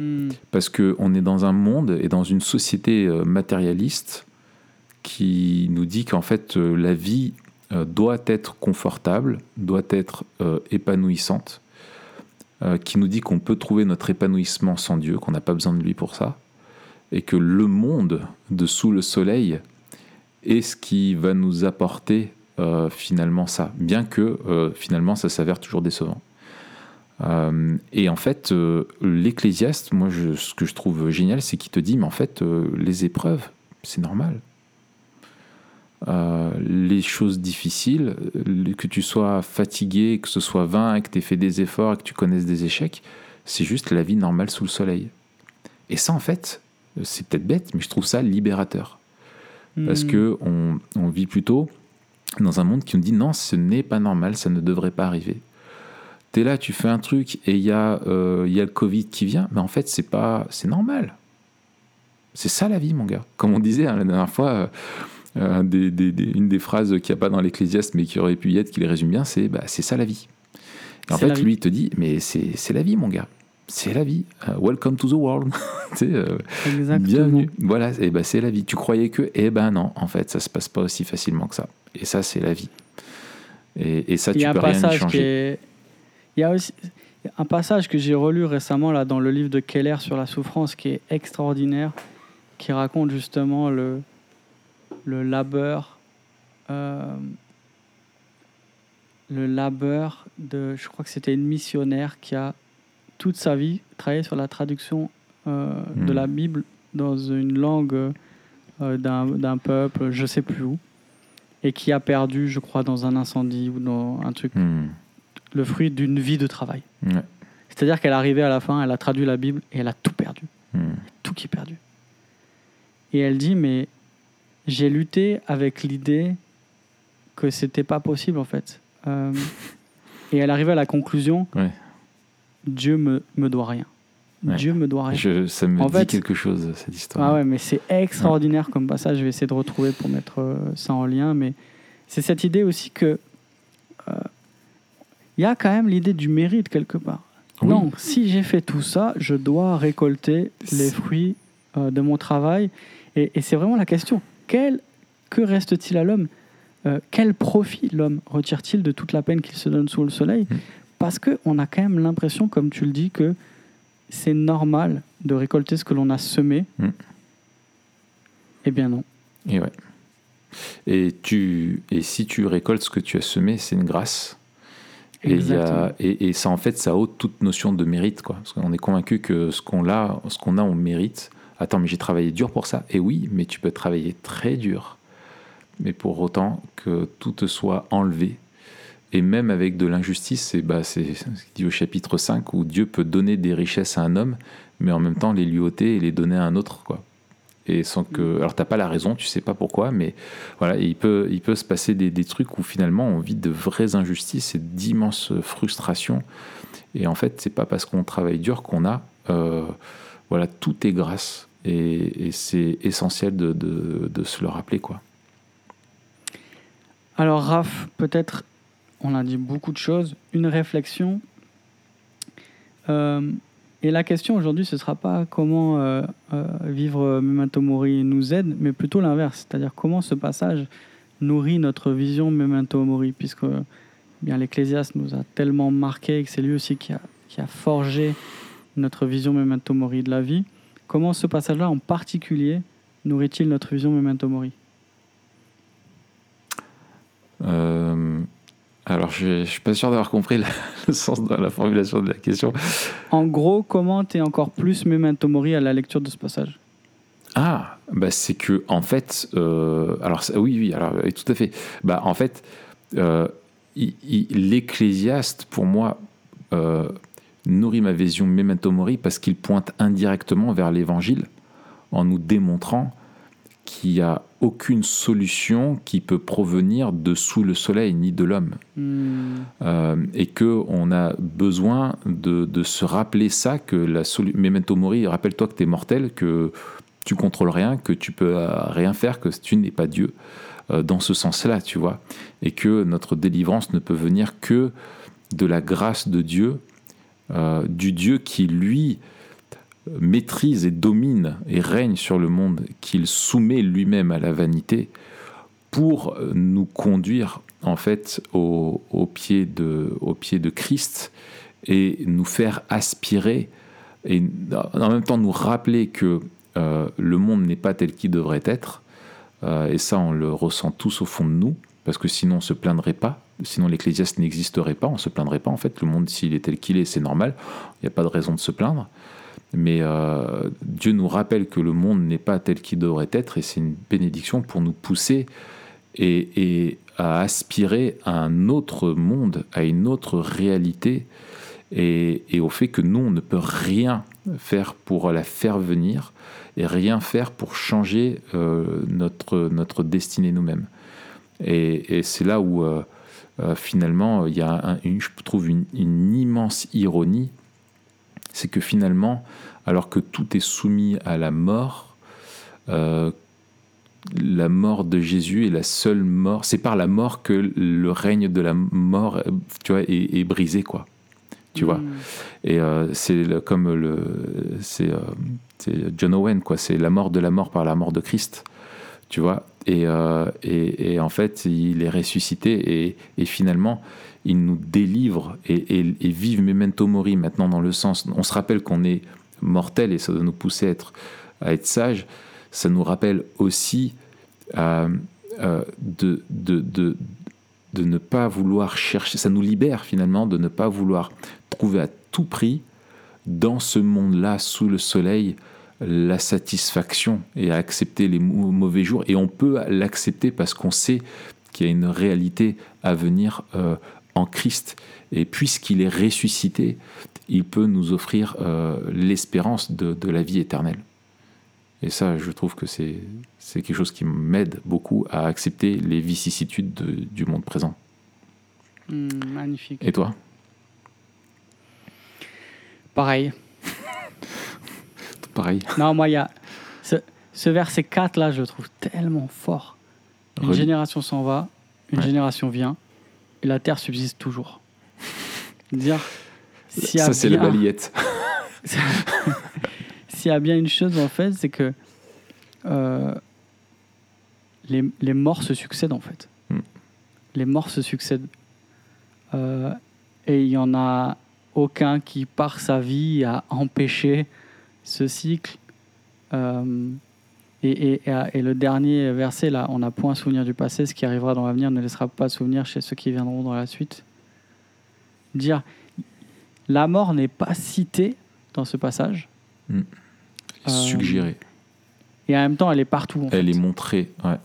Mm. Parce qu'on est dans un monde et dans une société matérialiste qui nous dit qu'en fait la vie euh, doit être confortable, doit être euh, épanouissante, euh, qui nous dit qu'on peut trouver notre épanouissement sans Dieu, qu'on n'a pas besoin de lui pour ça, et que le monde dessous le soleil est ce qui va nous apporter finalement ça, bien que finalement ça s'avère toujours décevant. et en fait, l'Ecclésiaste, moi, ce que je trouve génial, c'est qu'il te dit, mais en fait, les épreuves, c'est normal. Euh, les choses difficiles, euh, que tu sois fatigué, que ce soit vain, que tu aies fait des efforts, que tu connaisses des échecs, c'est juste la vie normale sous le soleil. Et ça, en fait, c'est peut-être bête, mais je trouve ça libérateur. Parce Hmm. que on, on vit plutôt dans un monde qui nous dit non, ce n'est pas normal, ça ne devrait pas arriver. Tu es là, tu fais un truc et il y, a, euh, il y a le Covid qui vient, mais en fait, c'est pas c'est normal. C'est ça la vie, mon gars. Comme on disait hein, la dernière fois, euh, euh, des- des- des- une des phrases qu'il n'y a pas dans l'Ecclésiaste, mais qui aurait pu y être, qui les résume bien, c'est bah, c'est ça la vie. Et en fait, lui, il te dit, mais c'est la vie, mon gars. C'est la vie. Euh, welcome to the world. Euh. Bienvenue. Voilà, et ben c'est la vie. Tu croyais que, eh ben non, en fait, ça se passe pas aussi facilement que ça. Et ça, c'est la vie. Et, et ça, tu peux rien y changer. Il y a aussi un passage que j'ai relu récemment là dans le livre de Keller sur la souffrance qui est extraordinaire, qui raconte justement le le labeur, euh, le labeur de, je crois que c'était une missionnaire qui a toute sa vie travaillé sur la traduction euh, de Hmm. la Bible dans une langue euh, d'un d'un peuple, je sais plus où, et qui a perdu, je crois, dans un incendie ou dans un truc, Hmm. le fruit d'une vie de travail. C'est-à-dire qu'elle est arrivée à la fin, elle a traduit la Bible et elle a tout perdu, Hmm. tout qui est perdu. Et elle dit, mais j'ai lutté avec l'idée que c'était pas possible en fait. Euh, et elle arrivait à la conclusion, Ouais. Dieu me, me doit rien. Ouais. Dieu me doit rien. Je, ça me En dit fait- quelque chose, cette histoire. Ah ouais, mais c'est extraordinaire comme passage. Je vais essayer de retrouver pour mettre euh, ça en lien. Mais c'est cette idée aussi que euh, il y a quand même l'idée du mérite quelque part. Oui. Non, si j'ai fait tout ça, je dois récolter les fruits euh, de mon travail. Et, et c'est vraiment la question. Quel, que reste-t-il à l'homme? Euh, Quel profit l'homme retire-t-il de toute la peine qu'il se donne sous le soleil? Mm. Parce qu'on a quand même l'impression, comme tu le dis, que c'est normal de récolter ce que l'on a semé. Mm. Eh bien non. Et ouais. Et, tu, et si tu récoltes ce que tu as semé, c'est une grâce. Et, y a, et, et ça, en fait, ça ôte toute notion de mérite. Quoi. Parce qu'on est convaincu que ce qu'on a, ce qu'on a, on mérite. Attends, mais j'ai travaillé dur pour ça. Et oui, mais tu peux travailler très dur. Mais pour autant que tout te soit enlevé. Et même avec de l'injustice, c'est bah, c'est ce qu'il dit au chapitre 5, où Dieu peut donner des richesses à un homme, mais en même temps les lui ôter et les donner à un autre. Quoi. Et sans que. Alors, t'as pas la raison, tu sais pas pourquoi, mais voilà, il peut, il peut se passer des, des trucs où finalement on vit de vraies injustices et d'immenses frustrations. Et en fait, c'est pas parce qu'on travaille dur qu'on a. euh, voilà, tout est grâce. Et, c'est essentiel de, se le rappeler, quoi. Alors Raph, peut-être, on a dit beaucoup de choses, une réflexion. Euh, et la question aujourd'hui, ce ne sera pas comment euh, euh, vivre Memento Mori nous aide, mais plutôt l'inverse, c'est-à-dire comment ce passage nourrit notre vision Memento Mori, puisque eh bien l'Ecclésiaste nous a tellement marqué et que c'est lui aussi qui a forgé notre vision Memento Mori de la vie. Comment ce passage-là en particulier nourrit-il notre vision Memento Mori? Euh, alors, je ne suis pas sûr d'avoir compris la- le sens de la formulation de la question. En gros, comment tu es encore plus Memento Mori à la lecture de ce passage? Ah, bah c'est que en fait, euh, alors oui, oui, alors tout à fait. Bah en fait, euh, l'Ecclésiaste pour moi euh, nourrit ma vision memento mori parce qu'il pointe indirectement vers l'Évangile en nous démontrant qu'il n'y a aucune solution qui peut provenir de sous le soleil ni de l'homme. Hmm, Euh, et que on a besoin de, de se rappeler ça que la memento mori rappelle-toi que tu es mortel que tu contrôles rien que tu peux euh, rien faire que tu n'es pas Dieu euh, dans ce sens-là tu vois et que notre délivrance ne peut venir que de la grâce de Dieu euh, du Dieu qui lui maîtrise et domine et règne sur le monde qu'il soumet lui-même à la vanité pour nous conduire en fait au, pied de, Christ et nous faire aspirer et en même temps nous rappeler que euh, le monde n'est pas tel qu'il devrait être Euh, et ça on le ressent tous au fond de nous parce que sinon on se plaindrait pas sinon l'ecclésiaste n'existerait pas on se plaindrait pas en fait le monde s'il est tel qu'il est c'est normal il n'y a pas de raison de se plaindre mais euh, Dieu nous rappelle que le monde n'est pas tel qu'il devrait être et c'est une bénédiction pour nous pousser et, à aspirer à un autre monde, à une autre réalité et, au fait que nous, on ne peut rien faire pour la faire venir et rien faire pour changer euh, notre, notre destinée nous-mêmes. Et, et c'est là où euh, euh, finalement il y a, un- une, je trouve, une, une immense ironie, c'est que finalement, alors que tout est soumis à la mort, euh, la mort de Jésus est la seule mort. C'est par la mort que le règne de la mort, euh, tu vois, est, est brisé, quoi. Tu vois. Mm. Et euh, c'est comme le, euh, c'est John Owen, quoi. C'est la mort de la mort par la mort de Christ, tu vois. Et, euh, et, en fait, il est ressuscité et, finalement, il nous délivre et, vive memento mori maintenant dans le sens. On se rappelle qu'on est mortel et ça doit nous pousser à être, à être sage. Ça nous rappelle aussi euh, euh, de ne pas vouloir chercher. Ça nous libère finalement de ne pas vouloir trouver à tout prix dans ce monde-là, sous le soleil, la satisfaction et à accepter les mau- mauvais jours. Et on peut l'accepter parce qu'on sait qu'il y a une réalité à venir euh, en Christ. Et puisqu'il est ressuscité, il peut nous offrir euh, l'espérance de, de la vie éternelle. Et ça, je trouve que c'est quelque chose qui m'aide beaucoup à accepter les vicissitudes de- du monde présent. Mm, magnifique. Et toi? Pareil. Pareil. Non, moi, il y a. Ce, ce verset 4 là, je le trouve tellement fort. Une génération s'en va, une Ouais. génération vient, et la terre subsiste toujours. Dire. a Ça, c'est la balayette. S'il y a bien une chose, en fait, c'est que euh, les, les morts se succèdent, en fait. Mm. Les morts se succèdent. Euh, et il n'y en a aucun qui, par sa vie, a empêché ce cycle. Euh, et, et- et- et le dernier verset, là, on n'a point souvenir du passé, ce qui arrivera dans l'avenir ne laissera pas souvenir chez ceux qui viendront dans la suite. Dire, la mort n'est pas citée dans ce passage. Euh, Suggérée. Et en même temps, elle est partout. en Elle fait. est montrée. Ouais.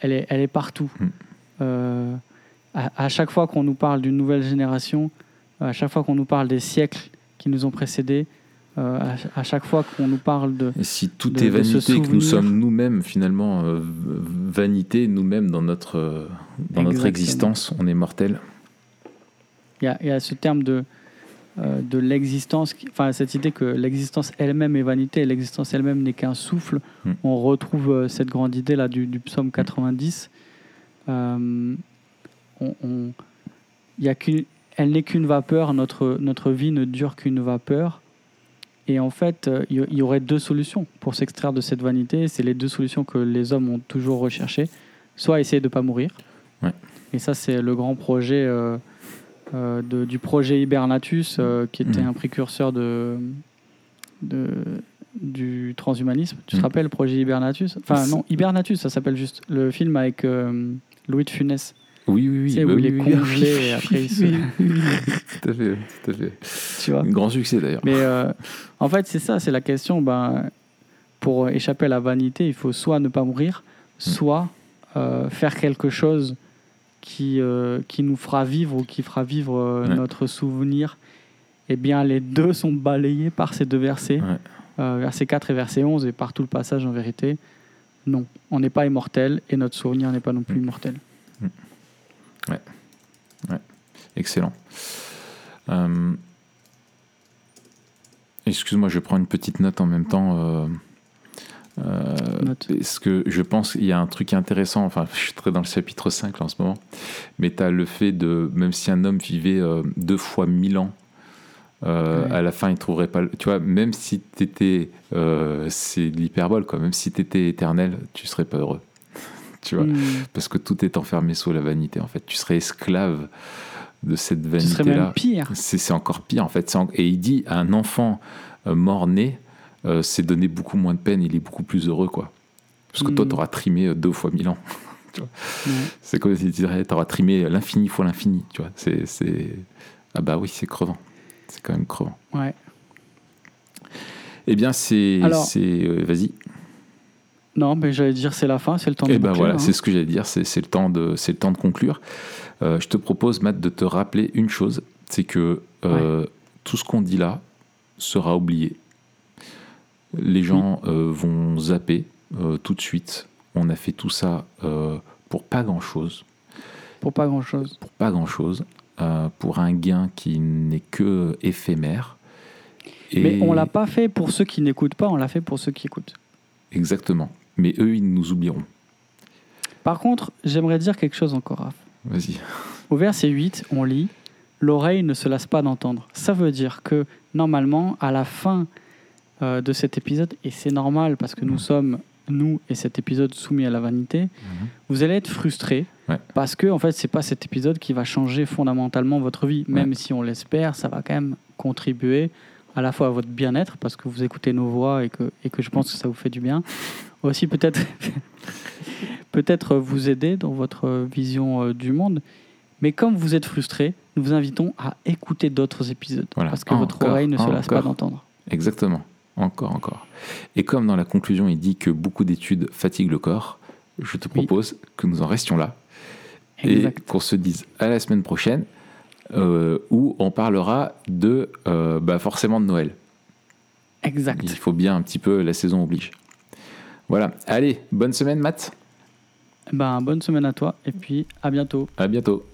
Elle est, elle est partout. Mm. Euh, à, à chaque fois qu'on nous parle d'une nouvelle génération, à chaque fois qu'on nous parle des siècles qui nous ont précédés, euh, à, ch- à chaque fois qu'on nous parle de... Et si tout de- est vanité, que nous sommes nous-mêmes finalement euh, vanité, nous-mêmes dans notre euh, dans notre existence, on est mortel. Il y a, il y a ce terme de, de l'existence, enfin cette idée que l'existence elle-même est vanité et l'existence elle-même n'est qu'un souffle. Mm. On retrouve cette grande idée là du, du psaume 90. Euh, on, on- y a qu'une- elle n'est qu'une vapeur, notre, notre vie ne dure qu'une vapeur. Et en fait, il y- aurait deux solutions pour s'extraire de cette vanité. C'est les deux solutions que les hommes ont toujours recherchées. Soit essayer de ne pas mourir. Ouais. Et ça, c'est le grand projet euh, euh, de- du projet Hibernatus, euh, qui était Mhm. un précurseur de, de- du transhumanisme. Tu te Mhm. rappelles le projet Hibernatus? Enfin, non, Hibernatus, ça s'appelle juste. Le film avec Louis de Funès. Oui, oui, oui. Bah où il oui, est oui, et après il se- tout à fait, tout à fait. Tu vois Un grand succès d'ailleurs. Mais euh, en fait, c'est ça, c'est la question. Ben, pour échapper à la vanité, il faut soit ne pas mourir, soit euh, faire quelque chose qui, euh, qui nous fera vivre ou qui fera vivre Ouais. notre souvenir. Eh bien, les deux sont balayés par ces deux versets, Ouais. verset 4 et verset 11, et par tout le passage en vérité. Non, on n'est pas immortel et notre souvenir n'est pas non plus Mm. immortel. Excellent. Euh, Excuse-moi, je prends une petite note en même temps. euh, euh, parce que je pense qu'il y a un truc intéressant, enfin je suis très dans le chapitre 5 là, en ce moment, mais tu as le fait de, même si un homme vivait euh, deux fois mille ans, euh, Ouais. à la fin il trouverait pas, tu vois, même si tu étais, c'est de l'hyperbole quoi, même si tu étais éternel, tu serais pas heureux, tu vois, Mm. parce que tout est enfermé sous la vanité en fait, tu serais esclave de cette Ce serait vanité là. même pire. C'est encore pire en fait. En- Et il dit à un enfant euh, mort-né, euh, c'est donner beaucoup moins de peine, il est beaucoup plus heureux quoi. Parce que toi, Mm. tu auras trimé euh, deux fois mille ans. Ouais. C'est comme si tu dirais, tu auras trimé l'infini fois l'infini. Tu vois, c'est, c'est- Ah bah oui, c'est crevant. C'est quand même crevant. Ouais. Eh bien, c'est. Alors- euh, Vas-y. Non, mais j'allais dire c'est la fin, c'est le temps de Eh ben boucler, voilà, hein. c'est ce que j'allais dire, c'est c'est le, temps de- c'est le temps de conclure. Euh, je te propose, Matt, de te rappeler une chose, c'est que euh, tout ce qu'on dit là sera oublié. Les gens euh, vont zapper tout de suite. On a fait tout ça pour pas grand-chose. Pour pas grand-chose. Pour pas grand-chose. pour un gain qui n'est que éphémère. Et- Mais on l'a pas fait pour ceux qui n'écoutent pas, on l'a fait pour ceux qui écoutent. Exactement. Mais eux, ils nous oublieront. Par contre, j'aimerais dire quelque chose encore, Raph. Vas-y. Au verset 8, on lit L'oreille ne se lasse pas d'entendre. Ça veut dire que normalement, à la fin euh, de cet épisode, et c'est normal parce que nous Mhm. sommes, nous et cet épisode, soumis à la vanité, vous allez être frustré Ouais. parce que en fait, c'est pas cet épisode qui va changer fondamentalement votre vie. Même si on l'espère, ça va quand même contribuer à la fois à votre bien-être parce que vous écoutez nos voix et que, et que je pense que ça vous fait du bien. Aussi peut-être peut-être vous aider dans votre vision euh, du monde. Mais comme vous êtes frustré, nous vous invitons à écouter d'autres épisodes Voilà. parce que votre oreille ne se lasse pas d'entendre. Exactement. Encore, encore. Et comme dans la conclusion, il dit que beaucoup d'études fatiguent le corps, je te Oui. propose que nous en restions là Exact. et qu'on se dise à la semaine prochaine euh, où on parlera de euh, bah, forcément de Noël. Exact. Il faut bien un petit peu, la saison oblige. Voilà. Allez, bonne semaine, Matt. Ben, bonne semaine à toi et puis à bientôt. À bientôt.